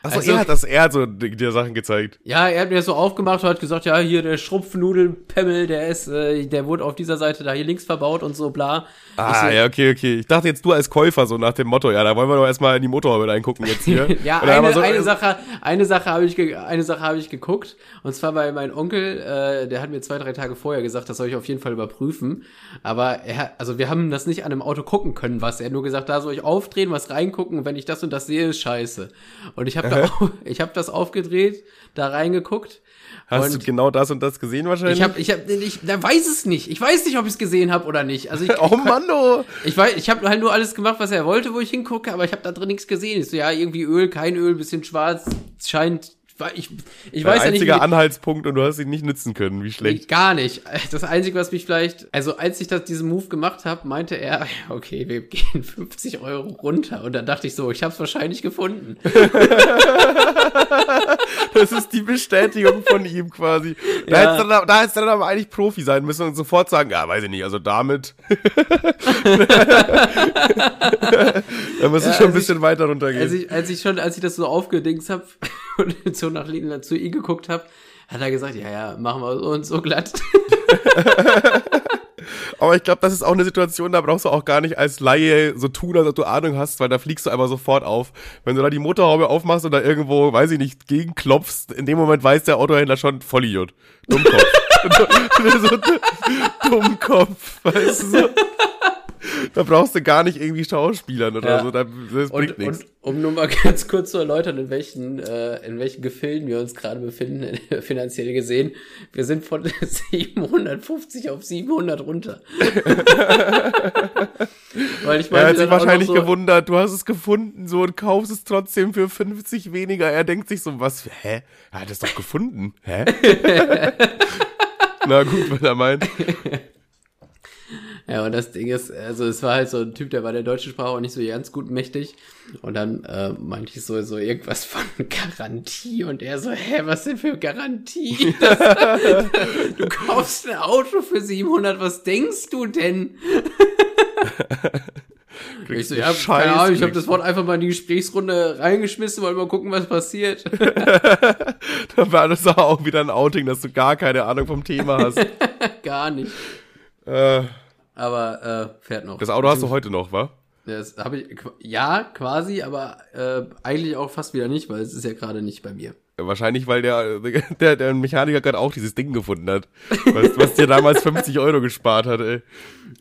Achso, also, er hat das, er hat so dir Sachen gezeigt. Ja, er hat mir das so aufgemacht und hat gesagt, ja, hier der Schrumpfnudelpemmel, der ist, äh, der wurde auf dieser Seite da hier links verbaut und so, bla. Ah, so, ja, okay, okay. Ich dachte jetzt du als Käufer so nach dem Motto, ja, da wollen wir doch erstmal in die Motorhaube reingucken jetzt hier. ja, eine, so, eine Sache, eine Sache habe ich, eine Sache habe ich geguckt und zwar bei mein Onkel, äh, der hat mir zwei, drei Tage vorher gesagt, das soll ich auf jeden Fall überprüfen. Aber er, also wir haben das nicht an einem Auto gucken können, was. Er nur gesagt, da soll ich aufdrehen, was reingucken und wenn ich das und das sehe, ist scheiße. Und ich habe ich habe das aufgedreht, da reingeguckt. Hast du genau das und das gesehen wahrscheinlich? Ich habe, ich habe, ich da weiß es nicht. Ich weiß nicht, ob ich es gesehen habe oder nicht. Also ich, oh Mann, oh. Ich weiß, ich habe halt nur alles gemacht, was er wollte, wo ich hingucke, aber ich habe da drin nichts gesehen. Ich so, ja, irgendwie Öl, kein Öl, bisschen schwarz, scheint ich, ich weiß ja nicht. Einziger Anhaltspunkt und du hast ihn nicht nützen können. Wie schlecht. Gar nicht. Das Einzige, was mich vielleicht, also als ich das, diesen Move gemacht habe, meinte er, okay, wir gehen 50 Euro runter. Und dann dachte ich so, ich habe es wahrscheinlich gefunden. das ist die Bestätigung von ihm quasi. Da, ja. hättest dann, du dann aber eigentlich Profi sein müssen und sofort sagen, ja, weiß ich nicht, also damit. da muss ja, ich schon ein bisschen ich, weiter runtergehen. Als ich, als ich schon, als ich das so aufgedingst habe und so nach zu ihm geguckt habe, hat er gesagt, ja, ja, machen wir so und so glatt. Aber ich glaube, das ist auch eine Situation, da brauchst du auch gar nicht als Laie so tun, als ob du Ahnung hast, weil da fliegst du einfach sofort auf. Wenn du da die Motorhaube aufmachst und da irgendwo, weiß ich nicht, gegenklopfst, in dem Moment weiß der Autohändler schon Vollidiot. Dummkopf. so, Dummkopf, weißt du so. Da brauchst du gar nicht irgendwie Schauspielern oder Ja. so, das bringt Und, nichts. und um nur mal ganz kurz zu erläutern, in welchen, äh, in welchen Gefilden wir uns gerade befinden, finanziell gesehen. Wir sind von 750 auf 700 runter. Weil ich Er meinte hat sich wahrscheinlich so, gewundert, du hast es gefunden so und kaufst es trotzdem für 50 weniger. Er denkt sich so, was, hä? Er hat es doch gefunden. Hä? Na gut, wenn er meint. Ja, und das Ding ist, also es war halt so ein Typ, der war der deutschen Sprache auch nicht so ganz gut mächtig. Und dann äh, meinte ich so, so irgendwas von Garantie. Und er so, hä, was denn für Garantie? Das, du kaufst ein Auto für 700, was denkst du denn? Ich so, ja, keine Ahnung, ich habe das Wort einfach mal in die Gesprächsrunde reingeschmissen, wollen mal gucken, was passiert. Da war das auch wieder ein Outing, dass du gar keine Ahnung vom Thema hast. Gar nicht. äh, Aber äh, fährt noch. das Auto hast du heute noch, wa? Das habe ich, ja, quasi, aber äh, eigentlich auch fast wieder nicht, weil es ist ja gerade nicht bei mir. Wahrscheinlich, weil der, der, der Mechaniker gerade auch dieses Ding gefunden hat. Was, was dir damals 50 Euro gespart hat, ey.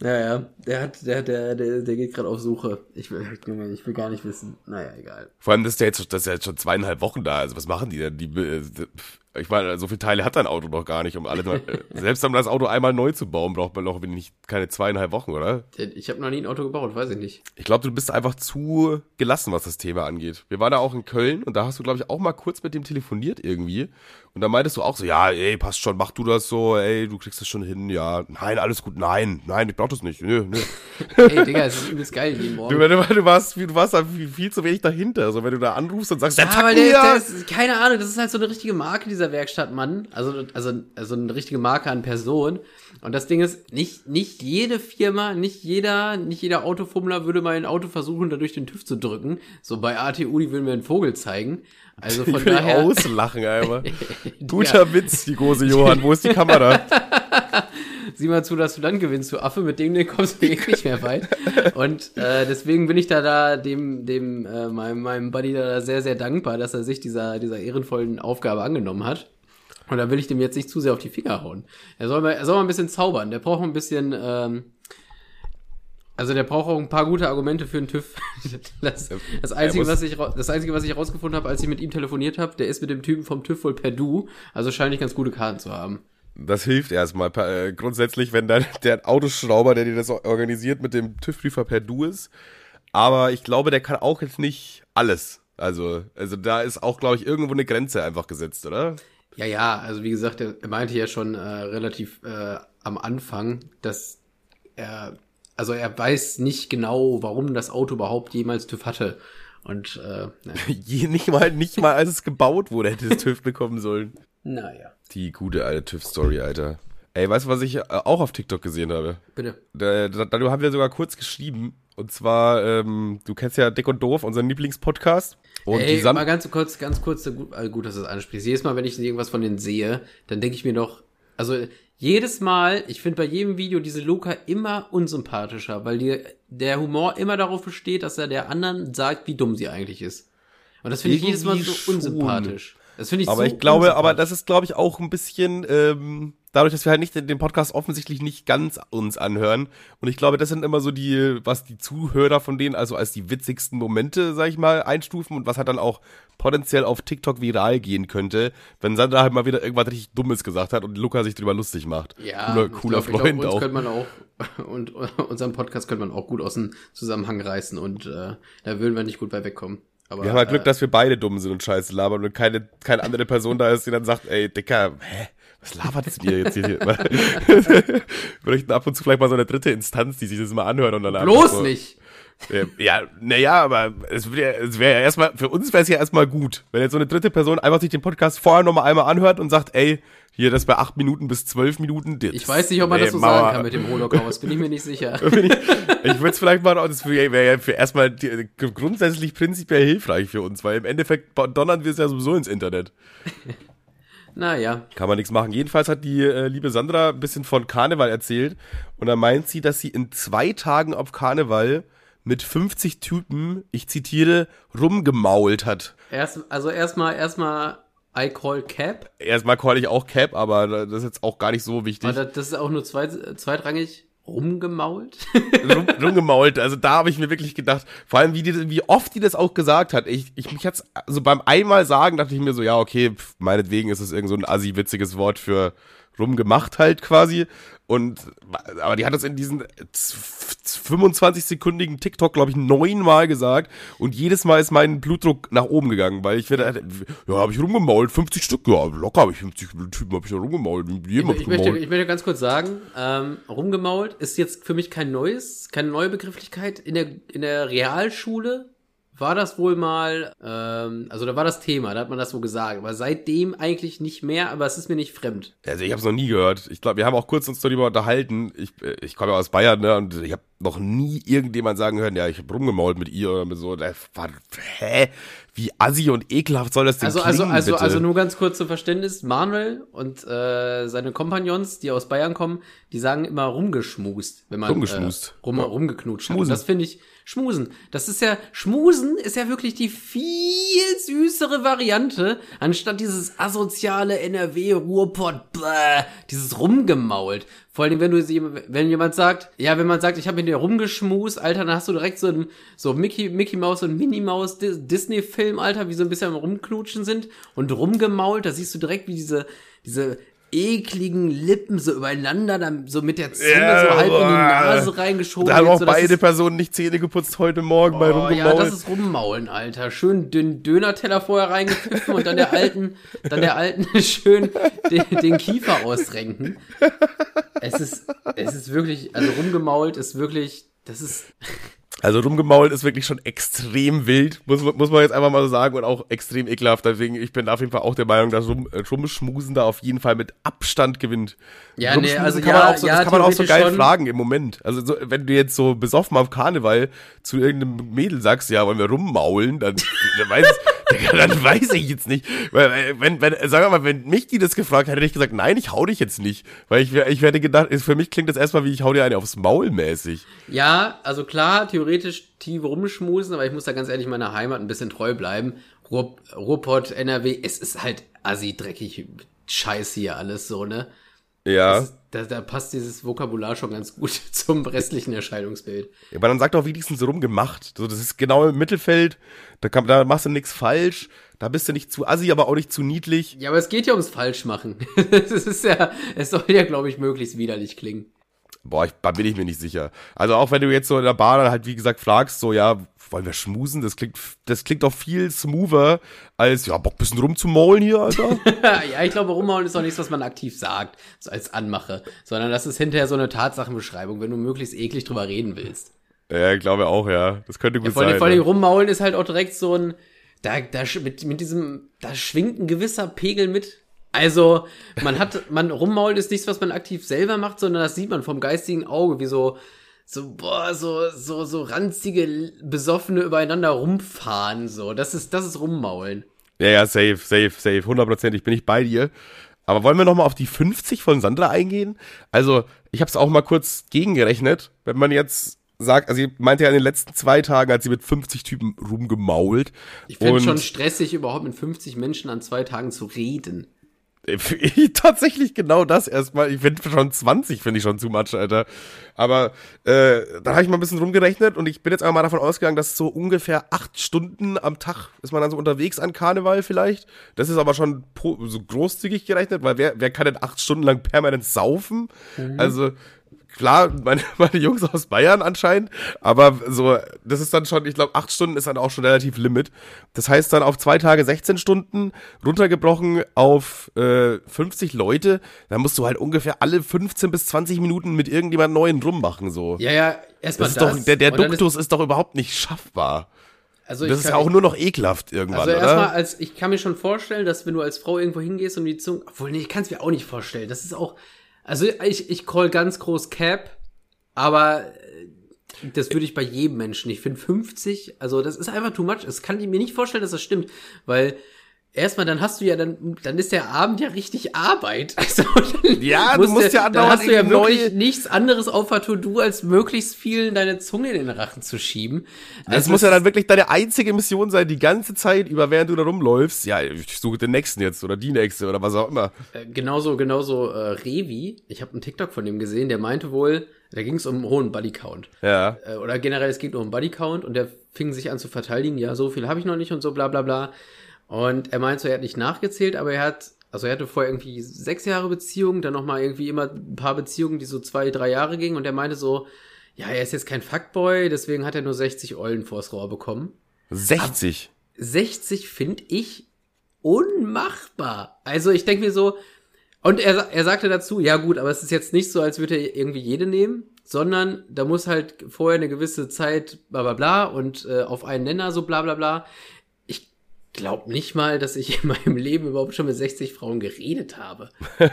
Ja, ja, der hat, der, der, der, der geht gerade auf Suche. Ich will, ich will gar nicht wissen. Naja, egal. Vor allem, ist ja jetzt, das ist ja jetzt schon zweieinhalb Wochen da. Also was machen die denn? Die, äh, ich meine, so viele Teile hat dein Auto noch gar nicht, um alle, äh, selbst um das Auto einmal neu zu bauen, braucht man noch nicht keine zweieinhalb Wochen, oder? Ich habe noch nie ein Auto gebaut, weiß ich nicht. Ich glaube, du bist einfach zu gelassen, was das Thema angeht. Wir waren da auch in Köln und da hast du, glaube ich, auch mal kurz mit dem telefoniert irgendwie. Und da meintest du auch so, ja, ey, passt schon, mach du das so, ey, du kriegst das schon hin, ja. Nein, alles gut, nein, nein, ich brauch das nicht. Nö, nö. Ey, Digga, es ist übelst geil jeden Morgen. Du, du, du, warst, du warst da viel, viel zu wenig dahinter. Also wenn du da anrufst und sagst, ja, Ja, weil der, der ist, keine Ahnung, das ist halt so eine richtige Marke, dieser Werkstattmann. Also, also, also eine richtige Marke an Person. Und das Ding ist, nicht, nicht jede Firma, nicht jeder, nicht jeder Autofummler würde mal ein Auto versuchen, da durch den TÜV zu drücken. So bei ATU, die würden mir einen Vogel zeigen. Also von ich will daher. auslachen, einfach. Guter Witz, die große Johann. Wo ist die Kamera? Sieh mal zu, dass du dann gewinnst, du Affe, mit dem Ding kommst du eh nicht mehr weit. Und äh, deswegen bin ich da, da dem, dem, äh, meinem, meinem Buddy da sehr, sehr dankbar, dass er sich dieser, dieser ehrenvollen Aufgabe angenommen hat. Und da will ich dem jetzt nicht zu sehr auf die Finger hauen. Er soll mal, er soll mal ein bisschen zaubern. Der braucht ein bisschen, ähm, also der braucht auch ein paar gute Argumente für einen TÜV. Das, das, Einzige, was ich, das Einzige, was ich herausgefunden habe, als ich mit ihm telefoniert habe, der ist mit dem Typen vom TÜV wohl per Du. Also scheine ich ganz gute Karten zu haben. Das hilft erstmal. Äh, grundsätzlich, wenn dann der Autoschrauber, der dir das organisiert, mit dem TÜV-Prüfer per Du ist. Aber ich glaube, der kann auch jetzt nicht alles. Also, also da ist auch, glaube ich, irgendwo eine Grenze einfach gesetzt, oder? Ja, ja, also wie gesagt, er, er meinte ja schon äh, relativ äh, am Anfang, dass er, also er weiß nicht genau, warum das Auto überhaupt jemals TÜV hatte. Und äh, Je, nicht mal, nicht mal als es gebaut wurde, hätte es TÜV bekommen sollen. naja, Die gute alte TÜV-Story, Alter. Ey, weißt du, was ich äh, auch auf TikTok gesehen habe? bitte. Da, da, da haben wir sogar kurz geschrieben. Und zwar, ähm, du kennst ja Dick und Doof, unseren Lieblingspodcast. Und Ey, mal ganz kurz, ganz kurz, äh, gut, äh, gut, dass du es ansprichst. Jedes Mal, wenn ich irgendwas von denen sehe, dann denke ich mir doch, also jedes Mal, ich finde bei jedem Video diese Luca immer unsympathischer, weil die, der Humor immer darauf besteht, dass er der anderen sagt, wie dumm sie eigentlich ist. Und das finde ich jedes Mal so unsympathisch. Das finde ich aber so ich glaube, aber das ist, glaube ich, auch ein bisschen, ähm, dadurch, dass wir halt nicht den Podcast offensichtlich nicht ganz uns anhören. Und ich glaube, das sind immer so die, was die Zuhörer von denen also als die witzigsten Momente, sag ich mal, einstufen und was halt dann auch potenziell auf TikTok viral gehen könnte, wenn Sandra halt mal wieder irgendwas richtig Dummes gesagt hat und Luca sich drüber lustig macht. Ja, cooler, cooler glaub, Freund glaub, auch. könnte man auch und unseren Podcast könnte man auch gut aus dem Zusammenhang reißen und äh, da würden wir nicht gut bei wegkommen. Aber Wir haben halt Glück, äh, dass wir beide dumm sind und scheiße labern und keine, keine andere Person da ist, die dann sagt, ey, Dicker, hä? Was labert's dir jetzt hier? Wir bräuchten ab und zu vielleicht mal so eine dritte Instanz, die sich das mal anhört und dann bloß so, nicht. Äh, Ja, naja, aber es wäre es wär ja erstmal, für uns wäre es ja erstmal gut, wenn jetzt so eine dritte Person einfach sich den Podcast vorher nochmal einmal anhört und sagt, ey, hier das bei acht Minuten bis zwölf Minuten. Das, Ich weiß nicht, ob man nee, das so Mama, sagen kann mit dem Holocaust, bin ich mir nicht sicher. ich würde es vielleicht mal, das wäre ja für erstmal die- grundsätzlich prinzipiell hilfreich für uns, weil im Endeffekt donnern wir es ja sowieso ins Internet. Naja. Kann man nichts machen. Jedenfalls hat die äh, liebe Sandra ein bisschen von Karneval erzählt. Und da meint sie, dass sie in zwei Tagen auf Karneval mit 50 Typen, ich zitiere, rumgemault hat. Erst, also erstmal, erstmal, I call Cap. Erstmal call ich auch Cap, aber das ist jetzt auch gar nicht so wichtig. Aber das, ist auch nur zweit, zweitrangig rumgemault. Rum, rumgemault. Also da habe ich mir wirklich gedacht, vor allem wie, die, wie oft die das auch gesagt hat. Ich, ich mich jetzt, also beim einmal sagen, dachte ich mir so, ja, okay, pf, meinetwegen ist es irgend so ein assi-witziges Wort für rumgemacht halt quasi. Und, aber die hat das in diesen 25-sekündigen TikTok, glaube ich, neunmal gesagt. Und jedes Mal ist mein Blutdruck nach oben gegangen, weil ich werde, ja, habe ich rumgemault, 50 Stück, ja, locker habe ich 50 Typen, habe ich ja rumgemault. Ich, ich, möchte, ich möchte ganz kurz sagen, ähm, rumgemault ist jetzt für mich kein neues, keine neue Begrifflichkeit. In der, in der Realschule war das wohl mal, ähm, also da war das Thema, da hat man das so gesagt, aber seitdem eigentlich nicht mehr, aber es ist mir nicht fremd. Also ich habe es noch nie gehört. Ich glaube, wir haben auch kurz uns darüber unterhalten. Ich, äh, ich komme ja aus Bayern, ne, und ich habe noch nie irgendjemand sagen hören, ja, ich habe rumgemault mit ihr oder mit so. War, hä? Wie assi und ekelhaft soll das denn also, klingen, also, also, bitte? also nur ganz kurz zum Verständnis, Manuel und äh, seine Kompagnons, die aus Bayern kommen, die sagen immer rumgeschmust, wenn man Rumgeschmust. Äh, rum, Ja. rumgeknutscht hat. Schmusen. Und Das finde ich schmusen. Das ist ja schmusen ist ja wirklich die viel süßere Variante anstatt dieses asoziale NRW Ruhrpott bäh, dieses rumgemault. Vor allem, wenn du wenn jemand sagt, ja, wenn man sagt, ich habe mit dir rumgeschmust, Alter, dann hast du direkt so ein so Mickey Mickey Maus und Minnie Maus Di- Disney Film, Alter, wie so ein bisschen am rumknutschen sind und rumgemault, da siehst du direkt wie diese diese ekligen Lippen so übereinander, dann so mit der Zunge Ja, so halb in die boah. Nase reingeschoben. Da haben auch so, beide Personen nicht Zähne geputzt heute Morgen bei Oh, rumgemault. ja, das ist rummaulen, Alter. Schön den Döner-Teller vorher reingepfiffen und dann der alten, dann der alten schön den, den Kiefer ausrenken. Es ist, es ist wirklich, also rumgemault ist wirklich, das ist, Also rumgemault ist wirklich schon extrem wild, muss, muss man jetzt einfach mal so sagen und auch extrem ekelhaft. Deswegen, ich bin auf jeden Fall auch der Meinung, dass Rum, Rumschmusen da auf jeden Fall mit Abstand gewinnt. Ja, nee, Rumschmusen also kann ja, man auch so, ja, das kann man auch so geil schon. fragen im Moment. Also so, wenn du jetzt so besoffen auf Karneval zu irgendeinem Mädel sagst, ja, wollen wir rummaulen, dann, dann, weiß, dann weiß ich jetzt nicht. Wenn, wenn, sagen wir mal, wenn mich die das gefragt hätte, hätte ich gesagt, nein, ich hau dich jetzt nicht. Weil ich, ich hätte gedacht, für mich klingt das erstmal wie, ich hau dir eine aufs Maul mäßig. ja, also klar, theoretisch tief rumschmusen, aber ich muss da ganz ehrlich meiner Heimat ein bisschen treu bleiben. Ruhr, Ruhrpott, NRW, es ist halt assi, dreckig, scheiß hier alles so, ne? Ja. Das ist, da, da passt dieses Vokabular schon ganz gut zum restlichen Erscheinungsbild. Ja, aber dann sag doch wenigstens rumgemacht. So, das ist genau im Mittelfeld. Da, kann, da machst du nichts falsch. Da bist du nicht zu assi, aber auch nicht zu niedlich. Ja, aber es geht ja ums Falschmachen. Es ist ja, es soll ja, glaube ich, möglichst widerlich klingen. Boah, ich, da bin ich mir nicht sicher. Also auch wenn du jetzt so in der Bar dann halt, wie gesagt, fragst, so, ja, wollen wir schmusen? Das klingt, das klingt doch viel smoother als, ja, Bock bisschen rumzumaulen hier, Alter. ja, ich glaube, rumhauen ist auch nichts, was man aktiv sagt, so als Anmache, sondern das ist hinterher so eine Tatsachenbeschreibung, wenn du möglichst eklig drüber reden willst. ja, ich glaube auch, ja. Das könnte gut Ja, vor allem, sein. vor allem ja. rummaulen ist halt auch direkt so ein, da, da mit, mit diesem, da schwingt ein gewisser Pegel mit. Also, man hat, man rummaulen ist nichts, was man aktiv selber macht, sondern das sieht man vom geistigen Auge, wie so, so, boah, so, so, so ranzige, besoffene übereinander rumfahren, so. Das ist, das ist rummaulen. Ja, ja, safe, safe, safe. Hundertprozentig bin ich bei dir. Aber wollen wir noch mal auf die 50 von Sandra eingehen? Also, ich habe es auch mal kurz gegengerechnet. Wenn man jetzt sagt, also sie meinte ja in den letzten zwei Tagen hat sie mit 50 Typen rumgemault. Ich finde schon stressig, überhaupt mit 50 Menschen an zwei Tagen zu reden. Tatsächlich genau das erstmal. Ich finde schon 20 finde ich schon zu much, Alter. Aber äh, dann habe ich mal ein bisschen rumgerechnet und ich bin jetzt einfach mal davon ausgegangen, dass so ungefähr acht Stunden am Tag ist man dann so unterwegs an Karneval vielleicht. Das ist aber schon so großzügig gerechnet, weil wer, wer kann denn acht Stunden lang permanent saufen? Also klar, meine, meine Jungs aus Bayern anscheinend, aber so, das ist dann schon, ich glaube, acht Stunden ist dann auch schon relativ Limit. Das heißt dann auf zwei Tage 16 Stunden, runtergebrochen auf äh, 50 Leute, dann musst du halt ungefähr alle 15 bis 20 Minuten mit irgendjemand Neuen rummachen, so. Ja, ja, erstmal das ist das. doch, der, der und Duktus ist, doch überhaupt nicht schaffbar. also Das ist ja auch nur noch ekelhaft irgendwann, Also erstmal, als ich kann mir schon vorstellen, dass wenn du als Frau irgendwo hingehst und die Zunge, obwohl nee, ich kann es mir auch nicht vorstellen. Das ist auch, also ich ich call ganz groß Cap, aber äh, das würde ich bei jedem Menschen. Ich finde 50, also das ist einfach too much. Es kann ich mir nicht vorstellen, dass das stimmt, weil erstmal, dann hast du ja, dann, dann ist der Abend ja richtig Arbeit. Also, ja, du musst ja, dann hast du ja wirklich nichts anderes auf der To-Do, als möglichst vielen deine Zunge in den Rachen zu schieben. Also das muss ja dann wirklich deine einzige Mission sein, die ganze Zeit über, während du da rumläufst. Ja, ich suche den nächsten jetzt oder die nächste oder was auch immer. Äh, genauso, genauso äh, Revi. Ich habe einen TikTok von dem gesehen, der meinte wohl, da ging es um einen hohen Bodycount. Ja. Äh, oder generell, es geht nur um Bodycount und der fing sich an zu verteidigen, ja, so viel habe ich noch nicht und so, bla bla bla. Und er meint so, er hat nicht nachgezählt, aber er hat, also er hatte vorher irgendwie sechs Jahre Beziehung, dann nochmal irgendwie immer ein paar Beziehungen, die so zwei, drei Jahre gingen und er meinte so, ja, er ist jetzt kein Fuckboy, deswegen hat er nur 60 Eulen vors Rohr bekommen. 60? Ab 60 finde ich unmachbar. Also ich denke mir so, und er, er sagte dazu, ja gut, aber es ist jetzt nicht so, als würde er irgendwie jede nehmen, sondern da muss halt vorher eine gewisse Zeit bla bla bla und äh, auf einen Nenner so bla bla bla glaube nicht mal, dass ich in meinem Leben überhaupt schon mit 60 Frauen geredet habe.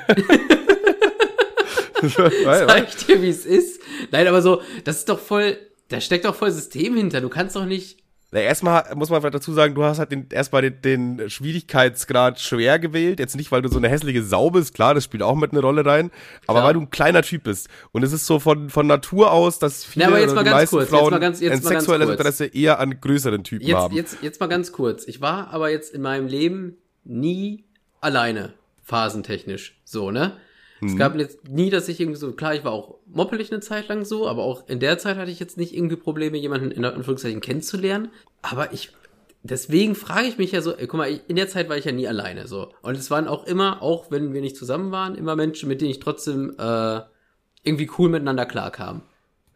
Ich dir, wie es ist. Nein, aber so, das ist doch voll, da steckt doch voll System hinter. Du kannst doch nicht na, erstmal muss man vielleicht dazu sagen, du hast halt den, erstmal den, den Schwierigkeitsgrad schwer gewählt. Jetzt nicht, weil du so eine hässliche Sau bist, klar, das spielt auch mit eine Rolle rein, aber weil du ein kleiner Typ bist. Und es ist so von, von Natur aus, dass viele Na, aber jetzt mal meisten kurz, Frauen ganz, ein sexuelles Interesse eher an größeren Typen jetzt, haben. Jetzt, jetzt mal ganz kurz. Ich war aber jetzt in meinem Leben nie alleine, phasentechnisch. So, ne? Es gab mhm. jetzt nie, dass ich irgendwie so, klar, ich war auch moppelig eine Zeit lang so, aber auch in der Zeit hatte ich jetzt nicht irgendwie Probleme, jemanden in Anführungszeichen kennenzulernen. Aber ich, deswegen frage ich mich ja so, ey, guck mal, in der Zeit war ich ja nie alleine so. Und es waren auch immer, auch wenn wir nicht zusammen waren, immer Menschen, mit denen ich trotzdem äh, irgendwie cool miteinander klarkam.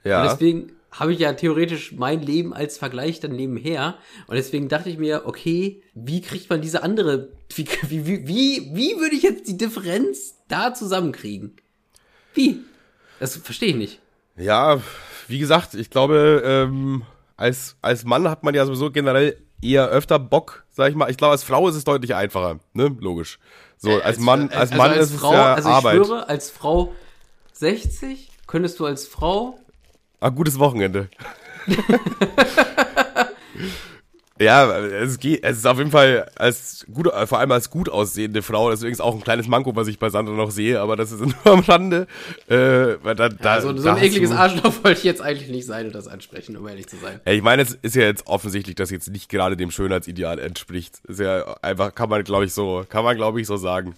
Ja. Und deswegen habe ich ja theoretisch mein Leben als Vergleich dann nebenher. Und deswegen dachte ich mir, okay, wie kriegt man diese andere, wie, wie, wie, wie, wie würde ich jetzt die Differenz da zusammenkriegen? Wie? Das verstehe ich nicht. Ja, wie gesagt, ich glaube, ähm, als, als Mann hat man ja sowieso generell eher öfter Bock, sag ich mal. Ich glaube, als Frau ist es deutlich einfacher, ne? Logisch. So, äh, als, als, Mann, als, also Mann als ist Frau, es ja also Arbeit. Ich schwöre, als Frau 60 könntest du als Frau Ah, gutes Wochenende. ja, es geht, es ist auf jeden Fall als gut, vor allem als gut aussehende Frau, das ist übrigens auch ein kleines Manko, was ich bei Sandra noch sehe, aber das ist nur am Rande. Äh, da, da, ja, so, so ein ekliges Arschloch wollte ich jetzt eigentlich nicht sein und das ansprechen, um ehrlich zu sein. Ja, ich meine, es ist ja jetzt offensichtlich, dass jetzt nicht gerade dem Schönheitsideal entspricht. Ist ja einfach, kann man, glaube ich, so, kann man, glaube ich, so sagen.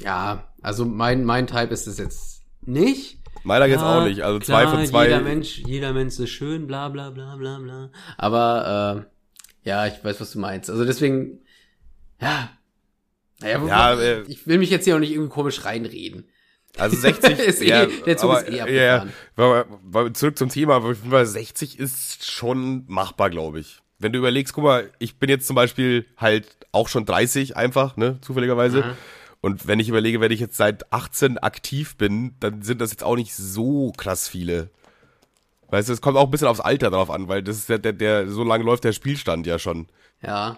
Ja, also mein, mein Type ist es jetzt nicht. Meiner geht's ja, auch nicht. Also klar, zwei von zwei. Jeder Mensch, jeder Mensch ist schön, bla bla bla bla bla. Aber äh, ja, ich weiß, was du meinst. Also deswegen, ja. Naja, ja, äh, ich will mich jetzt hier auch nicht irgendwie komisch reinreden. Also 60 ist eh, ja, der Zug aber, ist eh abgefahren. Ja, ja, zurück zum Thema, 60 ist schon machbar, glaube ich. Wenn du überlegst, guck mal, ich bin jetzt zum Beispiel halt auch schon 30 einfach, ne, zufälligerweise. Mhm. Und wenn ich überlege, wenn ich jetzt seit 18 aktiv bin, dann sind das jetzt auch nicht so krass viele. Weißt du, es kommt auch ein bisschen aufs Alter drauf an, weil das ist der, der, der so lange läuft der Spielstand ja schon. Ja.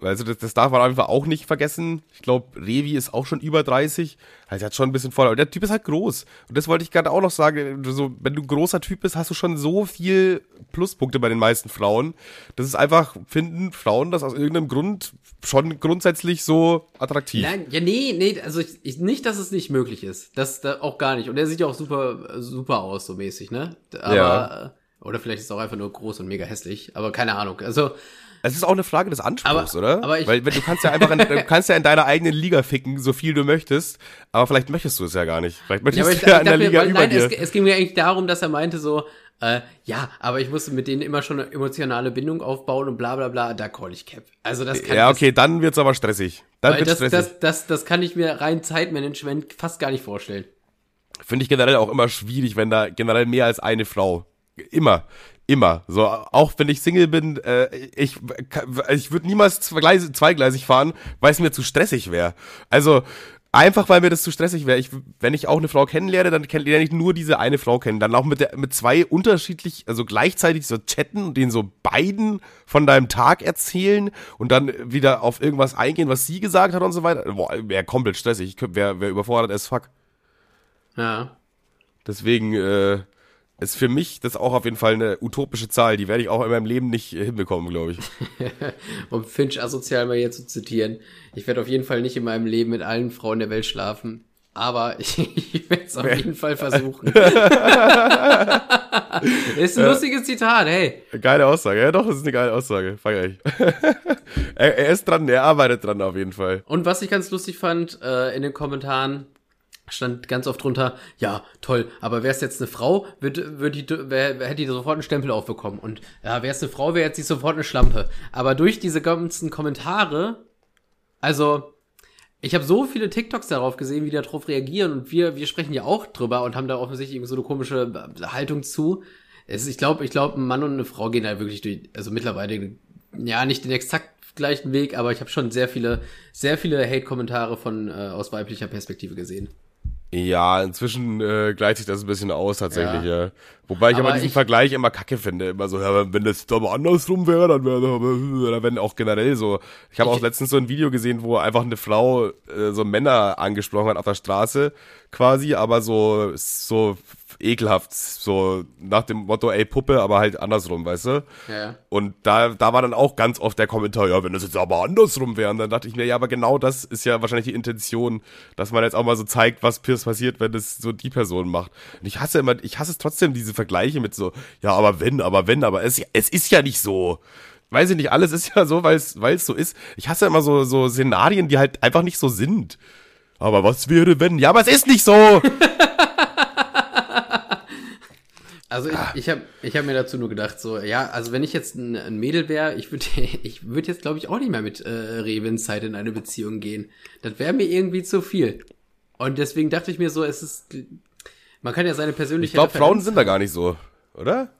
Also das, das darf man einfach auch nicht vergessen. Ich glaube, Revi ist auch schon über 30. Also er hat schon ein bisschen voll. Aber der Typ ist halt groß. Und das wollte ich gerade auch noch sagen. So, wenn du ein großer Typ bist, hast du schon so viel Pluspunkte bei den meisten Frauen. Das ist einfach, finden Frauen das aus irgendeinem Grund schon grundsätzlich so attraktiv. Nein, ja, nee, nee, also ich, ich, nicht, dass es nicht möglich ist. Das da auch gar nicht. Und er sieht ja auch super, super aus, so mäßig, ne? Aber, ja. Oder vielleicht ist es auch einfach nur groß und mega hässlich. Aber keine Ahnung. Also, es ist auch eine Frage des Anspruchs, aber, oder? Aber ich, Weil du kannst ja einfach in, du kannst ja in deiner eigenen Liga ficken, so viel du möchtest, aber vielleicht möchtest du es ja gar nicht. Vielleicht möchtest ja, du ja in der Liga weil, über nein, dir. Es, es ging mir eigentlich darum, dass er meinte so, äh, ja, aber ich musste mit denen immer schon eine emotionale Bindung aufbauen und bla bla bla, da call ich Cap. Also das kann Ja, okay, das, dann wird's aber stressig. Dann wird's das, stressig. Das, das, das kann ich mir rein Zeitmanagement fast gar nicht vorstellen. Finde ich generell auch immer schwierig, wenn da generell mehr als eine Frau immer Immer. So, auch wenn ich Single bin, äh, ich, ich würde niemals zweigleisig, zweigleisig fahren, weil es mir zu stressig wäre. Also, einfach weil mir das zu stressig wäre. Ich, wenn ich auch eine Frau kennenlerne, dann lerne ich nur diese eine Frau kennen. Dann auch mit, der, mit zwei unterschiedlich, also gleichzeitig so chatten und denen so beiden von deinem Tag erzählen und dann wieder auf irgendwas eingehen, was sie gesagt hat und so weiter. Boah, wäre komplett stressig. Wäre wär überfordert as fuck. Ja. Deswegen, äh, ist für mich das auch auf jeden Fall eine utopische Zahl. Die werde ich auch in meinem Leben nicht hinbekommen, glaube ich. um Finch asozial mal hier zu zitieren. Ich werde auf jeden Fall nicht in meinem Leben mit allen Frauen der Welt schlafen. Aber ich, ich werde es auf jeden Fall versuchen. ist ein lustiges Zitat, hey. Geile Aussage. Ja, doch, das ist eine geile Aussage. Feier ich. er, er ist dran, er arbeitet dran auf jeden Fall. Und was ich ganz lustig fand, äh, in den Kommentaren, stand ganz oft drunter, ja, toll, aber wäre es jetzt eine Frau, wird, wird die, wär, hätte die sofort einen Stempel aufbekommen. Und ja, wäre es eine Frau, wäre jetzt sie sofort eine Schlampe. Aber durch diese ganzen Kommentare, also ich habe so viele TikToks darauf gesehen, wie die darauf reagieren und wir, wir sprechen ja auch drüber und haben da offensichtlich so eine komische Haltung zu. Es, ich glaube, ich glaube, ein Mann und eine Frau gehen da wirklich durch, also mittlerweile, ja, nicht den exakt gleichen Weg, aber ich habe schon sehr viele, sehr viele Hate-Kommentare von äh, aus weiblicher Perspektive gesehen. Ja, inzwischen äh, gleicht sich das ein bisschen aus tatsächlich, ja. ja. Wobei ich aber, aber diesen ich, Vergleich immer kacke finde. Immer so, ja, wenn das aber andersrum wäre, dann wäre oder wenn auch generell so. Ich habe auch letztens so ein Video gesehen, wo einfach eine Frau äh, so Männer angesprochen hat auf der Straße quasi, aber so so ekelhaft, so nach dem Motto, ey Puppe, aber halt andersrum, weißt du? Ja. Und da, da war dann auch ganz oft der Kommentar, ja, wenn das jetzt aber andersrum wäre, dann dachte ich mir, ja, aber genau das ist ja wahrscheinlich die Intention, dass man jetzt auch mal so zeigt, was passiert, wenn es so die Person macht. Und ich hasse immer, ich hasse es trotzdem, diese Vergleiche mit so, ja, aber wenn, aber wenn, aber es, es ist ja nicht so weiß ich nicht, alles ist ja so, weil es so ist. Ich hasse immer so, so Szenarien, die halt einfach nicht so sind. Aber was wäre, wenn? Ja, aber es ist nicht so. Also ich, ah. ich habe ich hab mir dazu nur gedacht, so, ja, also wenn ich jetzt ein, ein Mädel wäre, ich würde ich würd jetzt, glaube ich, auch nicht mehr mit äh, Revens Zeit in eine Beziehung gehen. Das wäre mir irgendwie zu viel. Und deswegen dachte ich mir so, es ist. Man kann ja seine persönliche. Ich glaube, Frauen sind da gar nicht so, oder?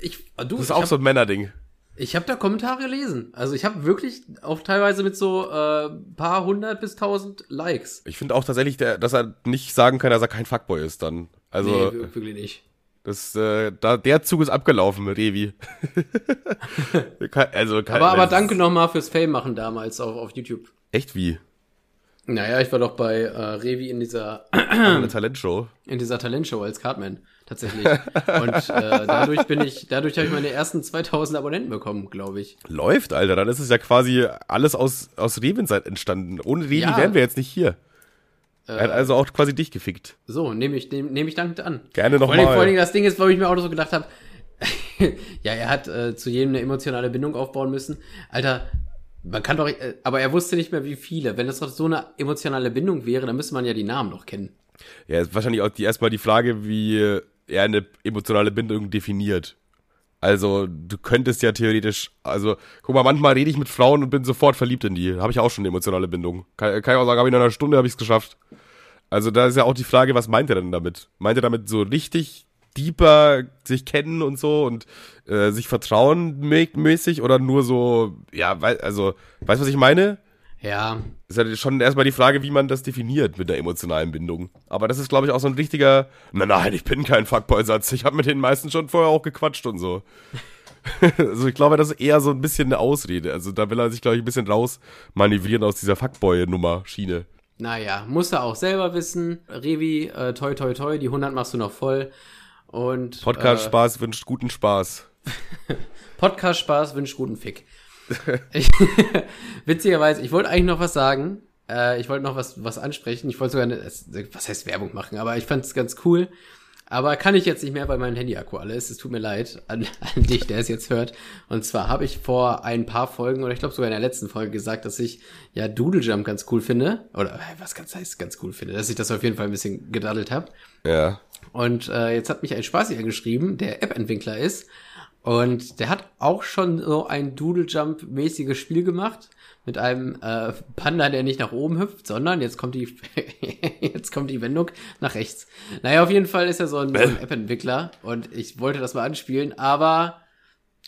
Ich, du, das ist auch hab, so ein Männerding. Ich habe da Kommentare gelesen. Also ich habe wirklich auch teilweise mit so äh, paar hundert bis tausend Likes. Ich finde auch tatsächlich, der, dass er nicht sagen kann, dass er kein Fuckboy ist dann. Also, nee, wirklich nicht. Das, äh, da, der Zug ist abgelaufen, Revi. also, kein, aber, aber danke nochmal fürs Fame machen damals auf, auf YouTube. Echt wie? Naja, ich war doch bei äh, Revi in dieser Talentshow. In dieser Talentshow als Cartman tatsächlich. Und äh, dadurch bin ich, dadurch habe ich meine ersten 2000 Abonnenten bekommen, glaube ich. Läuft, Alter. Dann ist es ja quasi alles aus aus Revins entstanden. Ohne Revi ja. wären wir jetzt nicht hier. Er hat also auch quasi dich gefickt. So, nehme ich, nehme nehm ich dankend an. Gerne nochmal. Vor, vor allem das Ding ist, wo ich mir auch so gedacht habe, ja, er hat äh, zu jedem eine emotionale Bindung aufbauen müssen. Alter, man kann doch, äh, aber er wusste nicht mehr, wie viele. Wenn das doch so eine emotionale Bindung wäre, dann müsste man ja die Namen noch kennen. Ja, ist wahrscheinlich auch die, erstmal die Frage, wie er eine emotionale Bindung definiert. Also, du könntest ja theoretisch, also, guck mal, manchmal rede ich mit Frauen und bin sofort verliebt in die. Habe ich auch schon eine emotionale Bindung. Kann, kann ich auch sagen, habe ich in einer Stunde habe ich es geschafft. Also, da ist ja auch die Frage, was meint er denn damit? Meint er damit so richtig deeper sich kennen und so und äh, sich vertrauen mäßig oder nur so, ja, weil, also, weißt du, was ich meine? Ja. Ist halt schon erstmal die Frage, wie man das definiert mit der emotionalen Bindung. Aber das ist, glaube ich, auch so ein richtiger, nein, nein, ich bin kein Fuckboy-Satz. Ich habe mit den meisten schon vorher auch gequatscht und so. also ich glaube, das ist eher so ein bisschen eine Ausrede. Also da will er sich, glaube ich, ein bisschen raus manövrieren aus dieser Fuckboy-Nummer-Schiene. Naja, muss er auch selber wissen. Revi, äh, toi toi toi, die 100 machst du noch voll. Und Podcast-Spaß äh, wünscht guten Spaß. Podcast-Spaß wünscht guten Fick. Ich, witzigerweise, ich wollte eigentlich noch was sagen. Äh, ich wollte noch was, was ansprechen. Ich wollte sogar eine, was heißt Werbung machen, aber ich fand es ganz cool. Aber kann ich jetzt nicht mehr, weil mein Handy-Akku alle ist. Es tut mir leid an, an dich, der es jetzt hört. Und zwar habe ich vor ein paar Folgen, oder ich glaube sogar in der letzten Folge gesagt, dass ich ja Doodle Jump ganz cool finde. Oder was ganz heißt ganz cool finde, dass ich das auf jeden Fall ein bisschen gedaddelt habe. Ja. Und äh, jetzt hat mich ein Spaßiger geschrieben, der App-Entwickler ist und der hat auch schon so ein Doodle Jump-mäßiges Spiel gemacht mit einem äh, Panda, der nicht nach oben hüpft, sondern jetzt kommt die jetzt kommt die Wendung nach rechts. Naja, auf jeden Fall ist er so ein, so ein App-Entwickler und ich wollte das mal anspielen, aber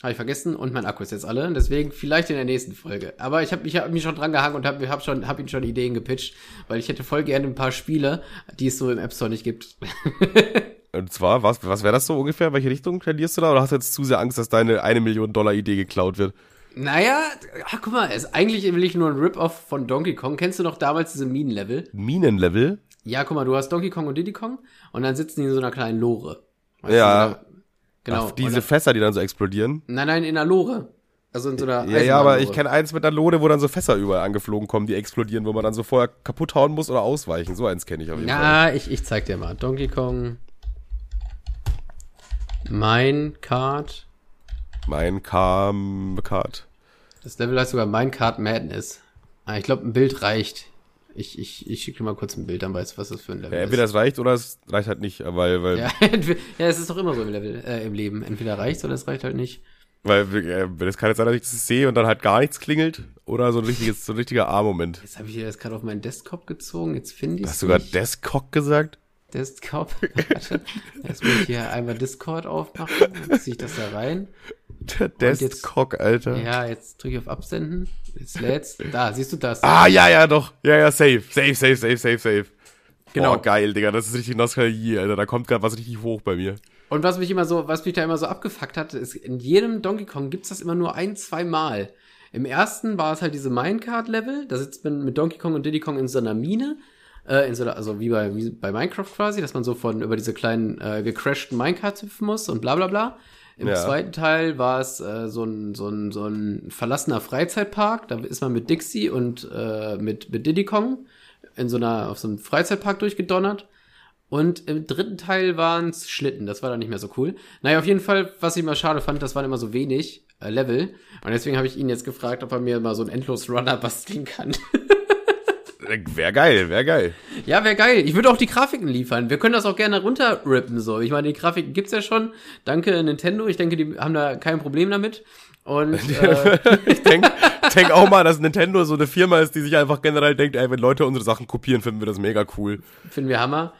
habe ich vergessen und mein Akku ist jetzt alle. Deswegen vielleicht in der nächsten Folge. Aber ich habe ich hab mich schon dran gehangen und habe hab schon hab ihm schon Ideen gepitcht, weil ich hätte voll gerne ein paar Spiele, die es so im App Store nicht gibt. Und zwar, was, was wäre das so ungefähr? Welche Richtung tendierst du da? Oder hast du jetzt zu sehr Angst, dass deine eine Million Dollar Idee geklaut wird? Naja, ach, guck mal, es, eigentlich will ich nur ein Rip-Off von Donkey Kong. Kennst du noch damals diese Minenlevel? Minenlevel? Ja, guck mal, du hast Donkey Kong und Diddy Kong und dann sitzen die in so einer kleinen Lore. Weißt du, Ja. da- Genau. Ach, diese dann- Fässer, die dann so explodieren. nein, nein, in der Lore. Also in so einer Ja, ja, aber ich kenne eins mit einer Lode, wo dann so Fässer überall angeflogen kommen, die explodieren, wo man dann so vorher kaputt hauen muss oder ausweichen. So eins kenne ich auf jeden Fall. Ja, ich, ich zeig dir mal. Donkey Kong. Minecart. Mein Kam-Card. Das Level heißt sogar Minecart Madness. Ah, ich glaube, ein Bild reicht. Ich, ich, ich schicke dir mal kurz ein Bild, dann weißt du, was das für ein Level Ja, entweder es reicht oder es reicht halt nicht, weil, weil, ist. Ja, ja, es ist doch immer so im Level, äh, im Leben. Entweder reicht oder es reicht halt nicht. weil äh, wenn es kann jetzt sein, dass ich das sehe und dann halt gar nichts klingelt oder so ein richtiges, so ein richtiger A-Moment. Jetzt habe ich dir das gerade auf meinen Desktop gezogen. Jetzt finde ich Hast du sogar Desktop gesagt? Desktop. Warte. Jetzt muss ich hier einmal Discord aufmachen. Jetzt ziehe ich das da rein. Der Desktop, Alter. Ja, jetzt drücke ich auf Absenden. Jetzt lädt's. Da, siehst du das? Ah, ja, ja, doch. Ja, ja, safe. Safe, safe, safe, safe, safe. Genau. Boah, geil, Digga. Das ist richtig Nostalgie, Alter. Da kommt gerade was richtig hoch bei mir. Und was mich immer so, was mich da immer so abgefuckt hat, ist, in jedem Donkey Kong gibt's das immer nur ein, zwei Mal. Im ersten war es halt diese Minecart-Level, da sitzt man mit Donkey Kong und Diddy Kong in so einer Mine, äh, in so einer, also wie bei, wie bei Minecraft quasi, dass man so von über diese kleinen äh, gecrashten Minecarts hüpfen muss und bla bla bla. Im Ja. zweiten Teil war es äh, so, ein, so, ein, so ein verlassener Freizeitpark, da ist man mit Dixie und äh, mit, mit Diddy Kong in so einer, auf so einem Freizeitpark durchgedonnert. Und im dritten Teil waren es Schlitten, das war dann nicht mehr so cool. Naja, auf jeden Fall, was ich immer schade fand, das waren immer so wenig äh, Level. Und deswegen habe ich ihn jetzt gefragt, ob er mir mal so einen Endlos-Runner basteln kann. Wär geil, wär geil. ja, wäre geil. Ich würde auch die Grafiken liefern. Wir können das auch gerne runterrippen, so. Ich meine, die Grafiken gibt's ja schon. Danke, Nintendo. Ich denke, die haben da kein Problem damit. Und äh, ich denk, denk auch mal, dass Nintendo so eine Firma ist, die sich einfach generell denkt, ey, wenn Leute unsere Sachen kopieren, finden wir das mega cool. finden wir Hammer.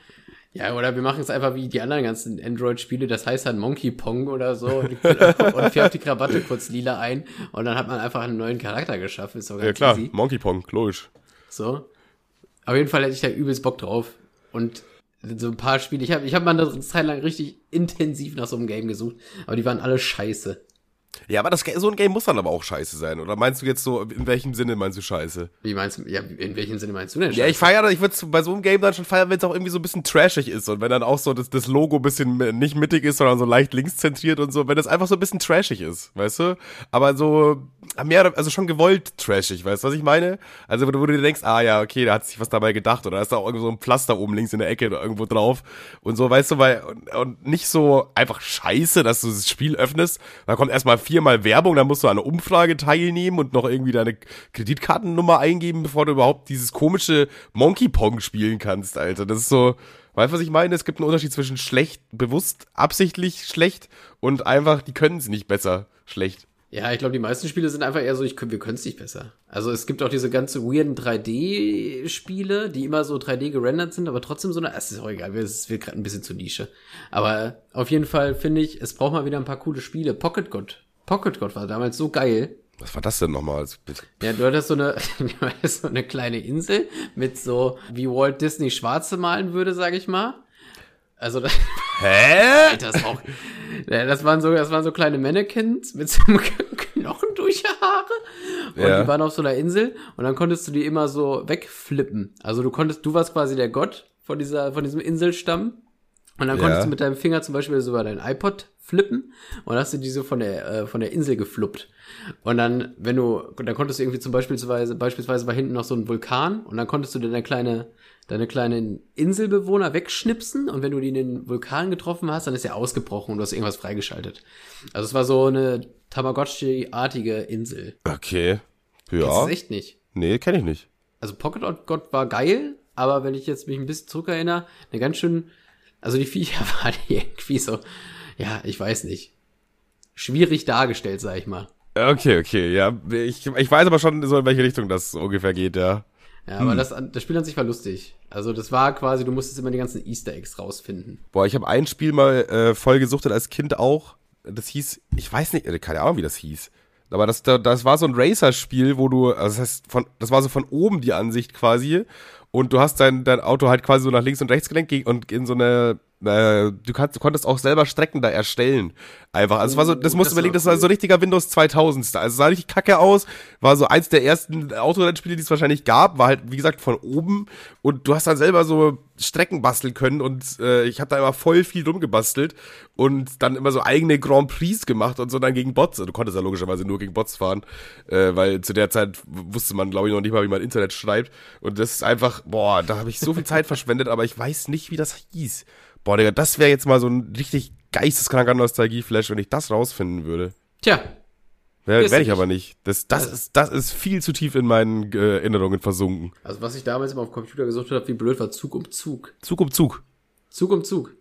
Ja, oder wir machen es einfach wie die anderen ganzen Android-Spiele, das heißt dann Monkey Pong oder so und, und färbt die Krawatte kurz lila ein und dann hat man einfach einen neuen Charakter geschaffen. Ist doch ganz Ja klar, easy. Monkey Pong, logisch. So. Auf jeden Fall hätte ich da übelst Bock drauf. Und so ein paar Spiele, ich habe ich hab mal eine Zeit lang richtig intensiv nach so einem Game gesucht, aber die waren alle scheiße. Ja, aber das, so ein Game muss dann aber auch scheiße sein. Oder meinst du jetzt so, in welchem Sinne meinst du scheiße? Wie meinst du, ja, in welchem Sinne meinst du denn Ja, ich feiere, ich würde bei so einem Game dann schon feiern, wenn es auch irgendwie so ein bisschen trashig ist und wenn dann auch so das, das Logo ein bisschen nicht mittig ist, sondern so leicht linkszentriert und so, wenn das einfach so ein bisschen trashig ist, weißt du? Aber so mehr, also schon gewollt trashig, weißt du, was ich meine? Also wo du, wo du dir denkst, ah ja, okay, da hat sich was dabei gedacht oder da ist da auch irgendwo so ein Pflaster oben links in der Ecke oder irgendwo drauf und so, weißt du, weil und, und nicht so einfach scheiße, dass du das Spiel öffnest, da kommt erstmal viermal Werbung, dann musst du an einer Umfrage teilnehmen und noch irgendwie deine Kreditkartennummer eingeben, bevor du überhaupt dieses komische Monkey Pong spielen kannst, Alter. Das ist so, weißt du, was ich meine? Es gibt einen Unterschied zwischen schlecht, bewusst, absichtlich schlecht und einfach, die können es nicht besser schlecht. Ja, ich glaube, die meisten Spiele sind einfach eher so, ich, wir können es nicht besser. Also es gibt auch diese ganze weirden 3D-Spiele, die immer so 3D gerendert sind, aber trotzdem so eine, es ist auch egal, es wird gerade ein bisschen zu Nische. Aber auf jeden Fall finde ich, es braucht mal wieder ein paar coole Spiele. Pocket God. Pocket God war damals so geil. Was war das denn nochmal? Ja, du hattest so eine, so eine kleine Insel mit so, wie Walt Disney Schwarze malen würde, sag ich mal. Also, das, Hä? das auch, das waren so, das waren so kleine Mannequins mit so einem Knochen durch die Haare. Und Ja. die waren auf so einer Insel und dann konntest du die immer so wegflippen. Also du konntest, du warst quasi der Gott von dieser, von diesem Inselstamm. Und dann Ja. konntest du mit deinem Finger zum Beispiel so über dein iPod flippen und hast du die so von der, äh, von der Insel gefluppt. Und dann, wenn du, dann konntest du irgendwie zum Beispiel, beispielsweise war hinten noch so ein Vulkan und dann konntest du deine kleine, deine kleinen Inselbewohner wegschnipsen und wenn du die in den Vulkan getroffen hast, dann ist er ausgebrochen und du hast irgendwas freigeschaltet. Also es war so eine Tamagotchi-artige Insel. Okay. Das Ja. ist echt nicht. Nee, kenne ich nicht. Also Pocket God war geil, aber wenn ich jetzt mich ein bisschen zurückerinnere, eine ganz schön, also die Viecher waren irgendwie so, ja, ich weiß nicht, schwierig dargestellt, sag ich mal. Okay, okay, ja. Ich, ich weiß aber schon so, in welche Richtung das ungefähr geht, ja. Ja, Hm. aber das, das Spiel an sich war lustig. Also das war quasi, du musstest immer die ganzen Easter Eggs rausfinden. Boah, ich habe ein Spiel mal äh, voll gesuchtet als Kind auch. Das hieß, ich weiß nicht, äh, keine Ahnung, wie das hieß. Aber das, da- das war so ein Racer-Spiel, wo du, also das heißt, von, das war so von oben die Ansicht quasi. Und du hast dein, dein Auto halt quasi so nach links und rechts gelenkt und in so eine, äh, du, kannst, du konntest auch selber Strecken da erstellen. Einfach. Also es war so, das musst du überlegen, das war so richtiger Windows 2000 Style. Also es sah richtig kacke aus. War so eins der ersten Autorennspiele, die es wahrscheinlich gab. War halt, wie gesagt, von oben. Und du hast dann selber so Strecken basteln können. Und äh, ich habe da immer voll viel drum gebastelt. Und dann immer so eigene Grand Prix gemacht und so dann gegen Bots. Du konntest ja logischerweise nur gegen Bots fahren. Äh, weil zu der Zeit wusste man, glaube ich, noch nicht mal, wie man Internet schreibt. Und das ist einfach, boah, da habe ich so viel Zeit verschwendet. Aber ich weiß nicht, wie das hieß. Boah, Digga, das wäre jetzt mal so ein richtig geisteskranker Nostalgie-Flash, wenn ich das rausfinden würde. Tja, Werde ich aber nicht. Das, das, ist, das ist viel zu tief in meinen äh, Erinnerungen versunken. also was ich damals immer auf dem Computer gesucht habe, wie blöd war Zug um Zug. Zug um Zug. Zug um Zug.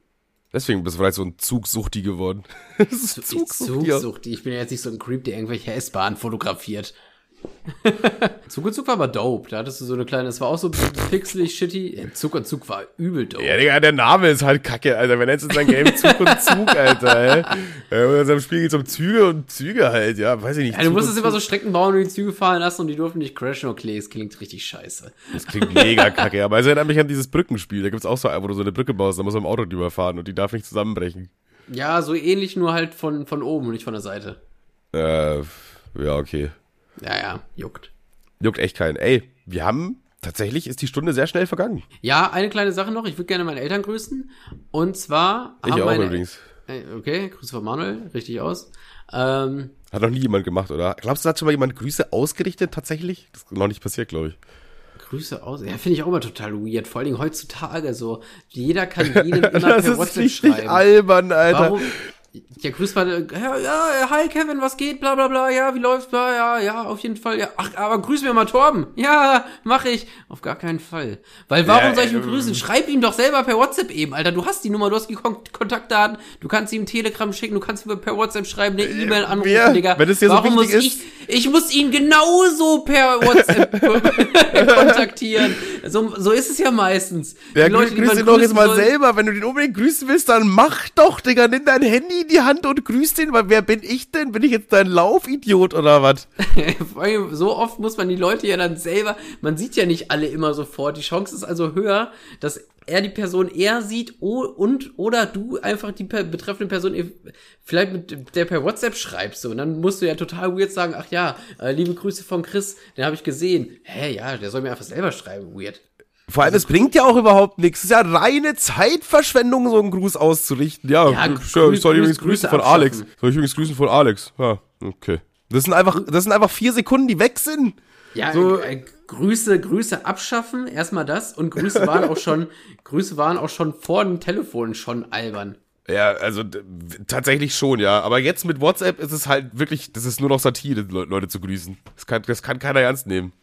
Deswegen bist du vielleicht so ein Zugsuchti geworden. Zugsuchti. Zugsucht. Ich bin ja jetzt nicht so ein Creep, der irgendwelche S-Bahnen fotografiert. Zug und Zug war aber dope. Da hattest du so eine kleine, das war auch so pixelig shitty. Zug und Zug war übel dope. Ja, Digga, der Name ist halt kacke, Alter. Wer nennt es sein Game Zug und Zug, Alter, ey? Ja, in unserem Spiel geht's um Züge und Züge halt, ja, weiß ich nicht. Ja, du musstest immer so. Strecken bauen und die Züge fahren lassen und die durften nicht crashen. Okay, es klingt richtig scheiße. Das klingt mega kacke, aber es erinnert mich an dieses Brückenspiel. Da gibt's auch so, wo du so eine Brücke baust, da muss man im Auto drüber fahren und die darf nicht zusammenbrechen. Ja, so ähnlich, nur halt von, von oben und nicht von der Seite. Äh, ja, okay. Ja, ja, juckt. Juckt echt keinen. Ey, wir haben, tatsächlich ist die Stunde sehr schnell vergangen. Ja, eine kleine Sache noch. Ich würde gerne meine Eltern grüßen. Und zwar Ich haben auch meine, übrigens. Äh, Okay, Grüße von Manuel, richtig aus. Ähm, Hat noch nie jemand gemacht, oder? Glaubst du, hat schon mal jemand Grüße ausgerichtet, tatsächlich? Das ist noch nicht passiert, glaube ich. Grüße aus. Ja, finde ich auch immer total weird. Vor allen Dingen heutzutage so. Jeder kann jedem immer Das per ist WhatsApp richtig schreiben. albern, Alter. Warum? Ja, grüß mal, ja, ja, hi Kevin, was geht, bla bla bla, ja, wie läuft's, bla, ja, ja, auf jeden Fall, ja, ach, aber grüß mir mal Torben, ja, mach ich, auf gar keinen Fall. Weil warum Ja, soll ich ihn ähm, grüßen? Schreib ihm doch selber per WhatsApp eben, Alter, du hast die Nummer, du hast die Kon Kontaktdaten, du kannst ihm Telegram schicken, du kannst ihm per WhatsApp schreiben, eine E-Mail anrufen, wer? Digga. Wenn es dir so warum muss wichtig ich, ich muss ihn genauso per WhatsApp kontaktieren. So, so ist es ja meistens. Ja, Die Leute, grüß ihn doch jetzt mal selber. Wenn du den unbedingt grüßen willst, dann mach doch, Digga. Nimm dein Handy in die Hand und grüß den, weil wer bin ich denn? Bin ich jetzt dein Laufidiot oder was? So oft muss man die Leute ja dann selber, man sieht ja nicht alle immer sofort. Die Chance ist also höher, dass er die Person eher sieht und oder du einfach die per betreffende Person vielleicht mit der per WhatsApp schreibst so. und dann musst du ja total weird sagen, ach ja, äh, liebe Grüße von Chris, den habe ich gesehen. Hä, ja, der soll mir einfach selber schreiben, weird. Vor allem, es bringt ja auch überhaupt nichts. Es ist ja reine Zeitverschwendung, so einen Gruß auszurichten. Ja, Ja, ich soll übrigens grüß- grüßen Grüße von Alex. abschaffen. Soll ich übrigens grüßen von Alex? Ja, okay. Das sind einfach, das sind einfach vier Sekunden, die weg sind. Ja, So- äh, Grüße, Grüße abschaffen, erstmal das und Grüße waren auch schon, Grüße waren auch schon vor dem Telefon schon albern. Ja, also tatsächlich schon, ja. Aber jetzt mit WhatsApp ist es halt wirklich, das ist nur noch Satire, Le Leute zu grüßen. Das kann, das kann keiner ernst nehmen.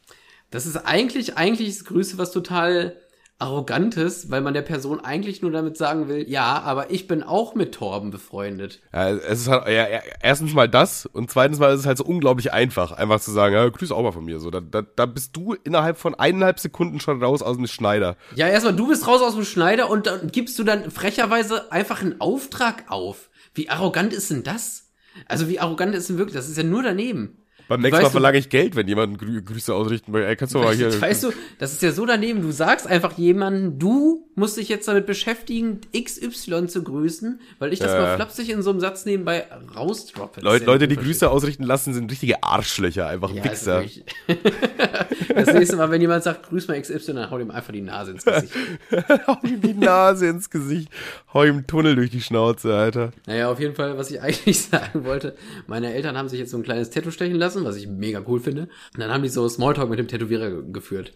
Das ist eigentlich, eigentlich ist Grüße was total Arrogantes, weil man der Person eigentlich nur damit sagen will, ja, aber ich bin auch mit Torben befreundet. Ja, es ist halt, ja, erstens mal das und zweitens mal ist es halt so unglaublich einfach, einfach zu sagen, ja, grüß auch mal von mir. So, da, da, da bist du innerhalb von eineinhalb Sekunden schon raus aus dem Schneider. Ja, erstmal, du bist raus aus dem Schneider und dann gibst du dann frecherweise einfach einen Auftrag auf. Wie arrogant ist denn das? Also wie arrogant ist denn wirklich? Das ist ja nur daneben. Beim nächsten Mal verlange ich Geld, wenn jemand Grü Grüße ausrichten will. Ey, kannst du mal hier. Weißt du, das ist ja so daneben. Du sagst einfach jemanden, du musst dich jetzt damit beschäftigen, XY zu grüßen, weil ich das Ja. mal flapsig in so einem Satz nebenbei rausdroppe. Ist ja Leute, die. Grüße ausrichten lassen, sind richtige Arschlöcher, einfach Ja, Wichser. also das nächste Mal, wenn jemand sagt, grüß mal XY, dann hau ihm einfach die Nase ins Gesicht. Hau ihm die Nase ins Gesicht. Hau ihm einen Tunnel durch die Schnauze, Alter. Naja, auf jeden Fall, was ich eigentlich sagen wollte, meine Eltern haben sich jetzt so ein kleines Tattoo stechen lassen, was ich mega cool finde. Und dann haben die so Smalltalk mit dem Tätowierer ge- geführt.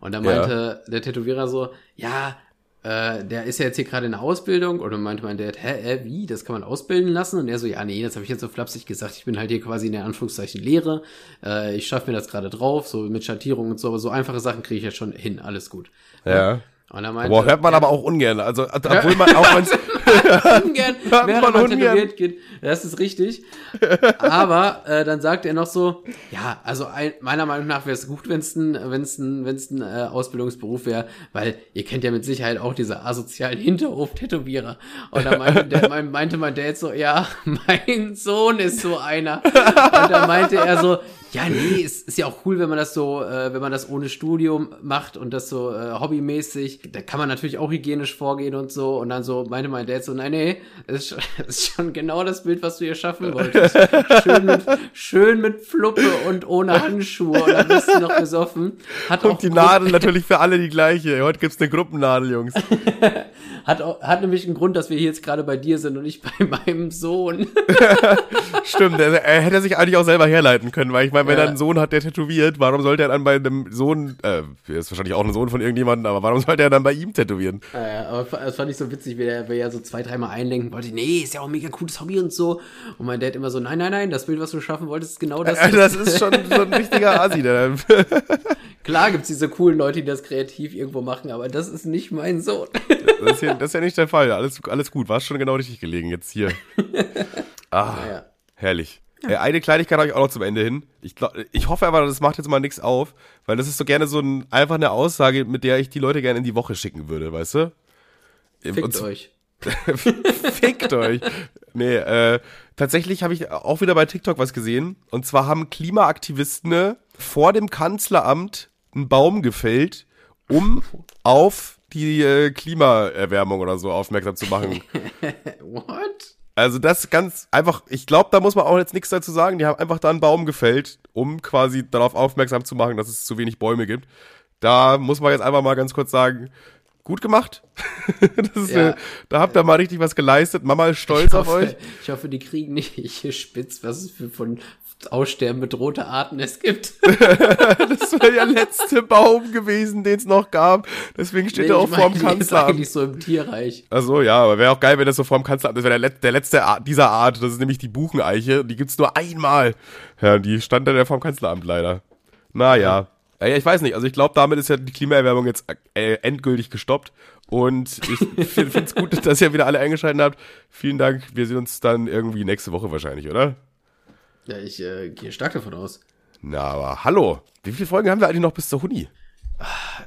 Und dann Ja. meinte der Tätowierer so, ja, äh, der ist ja jetzt hier gerade in der Ausbildung. Und dann meinte mein Dad, hä, äh, wie, das kann man ausbilden lassen? Und er so, ja, nee, das habe ich jetzt so flapsig gesagt. Ich bin halt hier quasi in der Anführungszeichen Lehre. Äh, ich schaffe mir das gerade drauf, so mit Schattierung und so. Aber so einfache Sachen kriege ich ja schon hin, alles gut. Ja. Und dann meinte, Boah, hört man er- aber auch ungern. Also, obwohl man auch wenn's, ungern, während man tätowiert geht. Das ist richtig. Aber äh, dann sagt er noch so, ja, also ein, meiner Meinung nach wäre es gut, wenn es ein, wenn's ein, wenn's ein äh, Ausbildungsberuf wäre, weil ihr kennt ja mit Sicherheit auch diese asozialen Hinterhof-Tätowierer. Und da meinte, der, meinte mein Dad so, ja, mein Sohn ist so einer. Und da meinte er so, ja, nee, es ist ja auch cool, wenn man das so, äh, wenn man das ohne Studium macht und das so äh, hobbymäßig. Da kann man natürlich auch hygienisch vorgehen und so. Und dann so meinte mein Dad so, nein, nee, das ist, ist schon genau das Bild, was du hier schaffen wolltest. schön, mit, schön mit Fluppe und ohne Handschuhe. Und bist du noch besoffen. Hat und auch die Nadel natürlich für alle die gleiche. Heute gibt's eine Gruppennadel, Jungs. hat, auch, hat nämlich einen Grund, dass wir hier jetzt gerade bei dir sind und nicht bei meinem Sohn. Stimmt, er, er hätte sich eigentlich auch selber herleiten können, weil ich meine, wenn ja. er einen Sohn hat, der tätowiert, warum sollte er dann bei einem Sohn, äh, ist wahrscheinlich auch ein Sohn von irgendjemandem, aber warum sollte er dann bei ihm tätowieren? Ja, ja aber das fand ich so witzig, wie er, wie er so zwei, dreimal einlenken wollte, nee, ist ja auch ein mega cooles Hobby und so. Und mein Dad immer so, nein, nein, nein, das Bild, was du schaffen wolltest, ist genau das. Ja, das ist schon so ein richtiger Asi. Der Klar gibt's diese coolen Leute, die das kreativ irgendwo machen, aber das ist nicht mein Sohn. das, ist ja, das ist ja nicht der Fall. Alles, alles gut, war schon genau richtig gelegen jetzt hier. Ah, ja. herrlich. Ja. Äh, eine Kleinigkeit habe ich auch noch zum Ende hin. Ich, glaub, ich hoffe aber, das macht jetzt mal nichts auf, weil das ist so gerne so ein, einfach eine Aussage, mit der ich die Leute gerne in die Woche schicken würde, weißt du? Fickt Und, euch. Fickt euch. Nee, äh, tatsächlich habe ich auch wieder bei TikTok was gesehen. Und zwar haben Klimaaktivisten vor dem Kanzleramt einen Baum gefällt, um auf die äh, Klimaerwärmung oder so aufmerksam zu machen. What? Also das ganz einfach, ich glaube, da muss man auch jetzt nichts dazu sagen. Die haben einfach da einen Baum gefällt, um quasi darauf aufmerksam zu machen, dass es zu wenig Bäume gibt. Da muss man jetzt einfach mal ganz kurz sagen, gut gemacht. ist, ja. äh, da habt ihr mal richtig was geleistet. Mama ist stolz hoffe, auf euch. Ich hoffe, die kriegen nicht hier spitz, was es für von Aussterben bedrohte Arten es gibt. das wäre der letzte Baum gewesen, den es noch gab. Deswegen steht nee, er auch vorm Kanzleramt. Eigentlich so im Tierreich. Also ja, aber wäre auch geil, wenn das so vorm Kanzleramt, das wäre der, Let der letzte Art, dieser Art. Das ist nämlich die Bucheneiche. Die gibt's nur einmal. Ja, die stand dann ja vorm Kanzleramt leider. Naja. Ja, ich weiß nicht. Also ich glaube, damit ist ja die Klimaerwärmung jetzt äh, endgültig gestoppt. Und ich finde es gut, dass ihr wieder alle eingeschaltet habt. Vielen Dank. Wir sehen uns dann irgendwie nächste Woche wahrscheinlich, oder? Ja, ich äh, gehe stark davon aus. Na, aber hallo. Wie viele Folgen haben wir eigentlich noch bis zur Huni?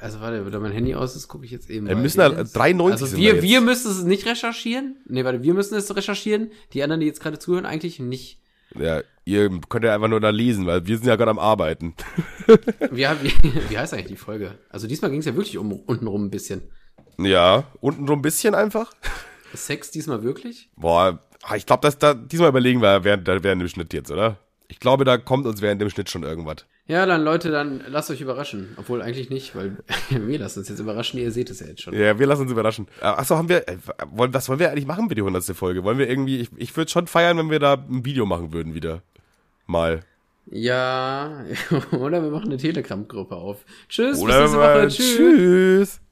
Also warte, wenn mein Handy aus ist, gucke ich jetzt eben. Wir müssen da 93 Also wir, wir müssen es nicht recherchieren. Nee, warte, wir müssen es recherchieren. Die anderen, die jetzt gerade zuhören, eigentlich nicht. Ja, ihr könnt ja einfach nur da lesen, weil wir sind ja gerade am Arbeiten. wie, wie, wie heißt eigentlich die Folge? Also diesmal ging es ja wirklich um untenrum ein bisschen. Ja, untenrum ein bisschen einfach. Sex diesmal wirklich? Boah, Ah, ich glaube, dass da diesmal überlegen wir während, während dem Schnitt jetzt, oder? Ich glaube, da kommt uns während dem Schnitt schon irgendwas. Ja, dann Leute, dann lasst euch überraschen. Obwohl eigentlich nicht, weil wir lassen uns jetzt überraschen. Ihr seht es ja jetzt schon. Ja, wir lassen uns überraschen. Äh, achso, haben wir, äh, was wollen wir eigentlich machen für die hundertste Folge? Wollen wir irgendwie, ich, ich würde schon feiern, wenn wir da ein Video machen würden wieder. Mal. Ja, oder wir machen eine Telegram-Gruppe auf. Tschüss, oder bis nächste Woche. Tschüss. tschüss.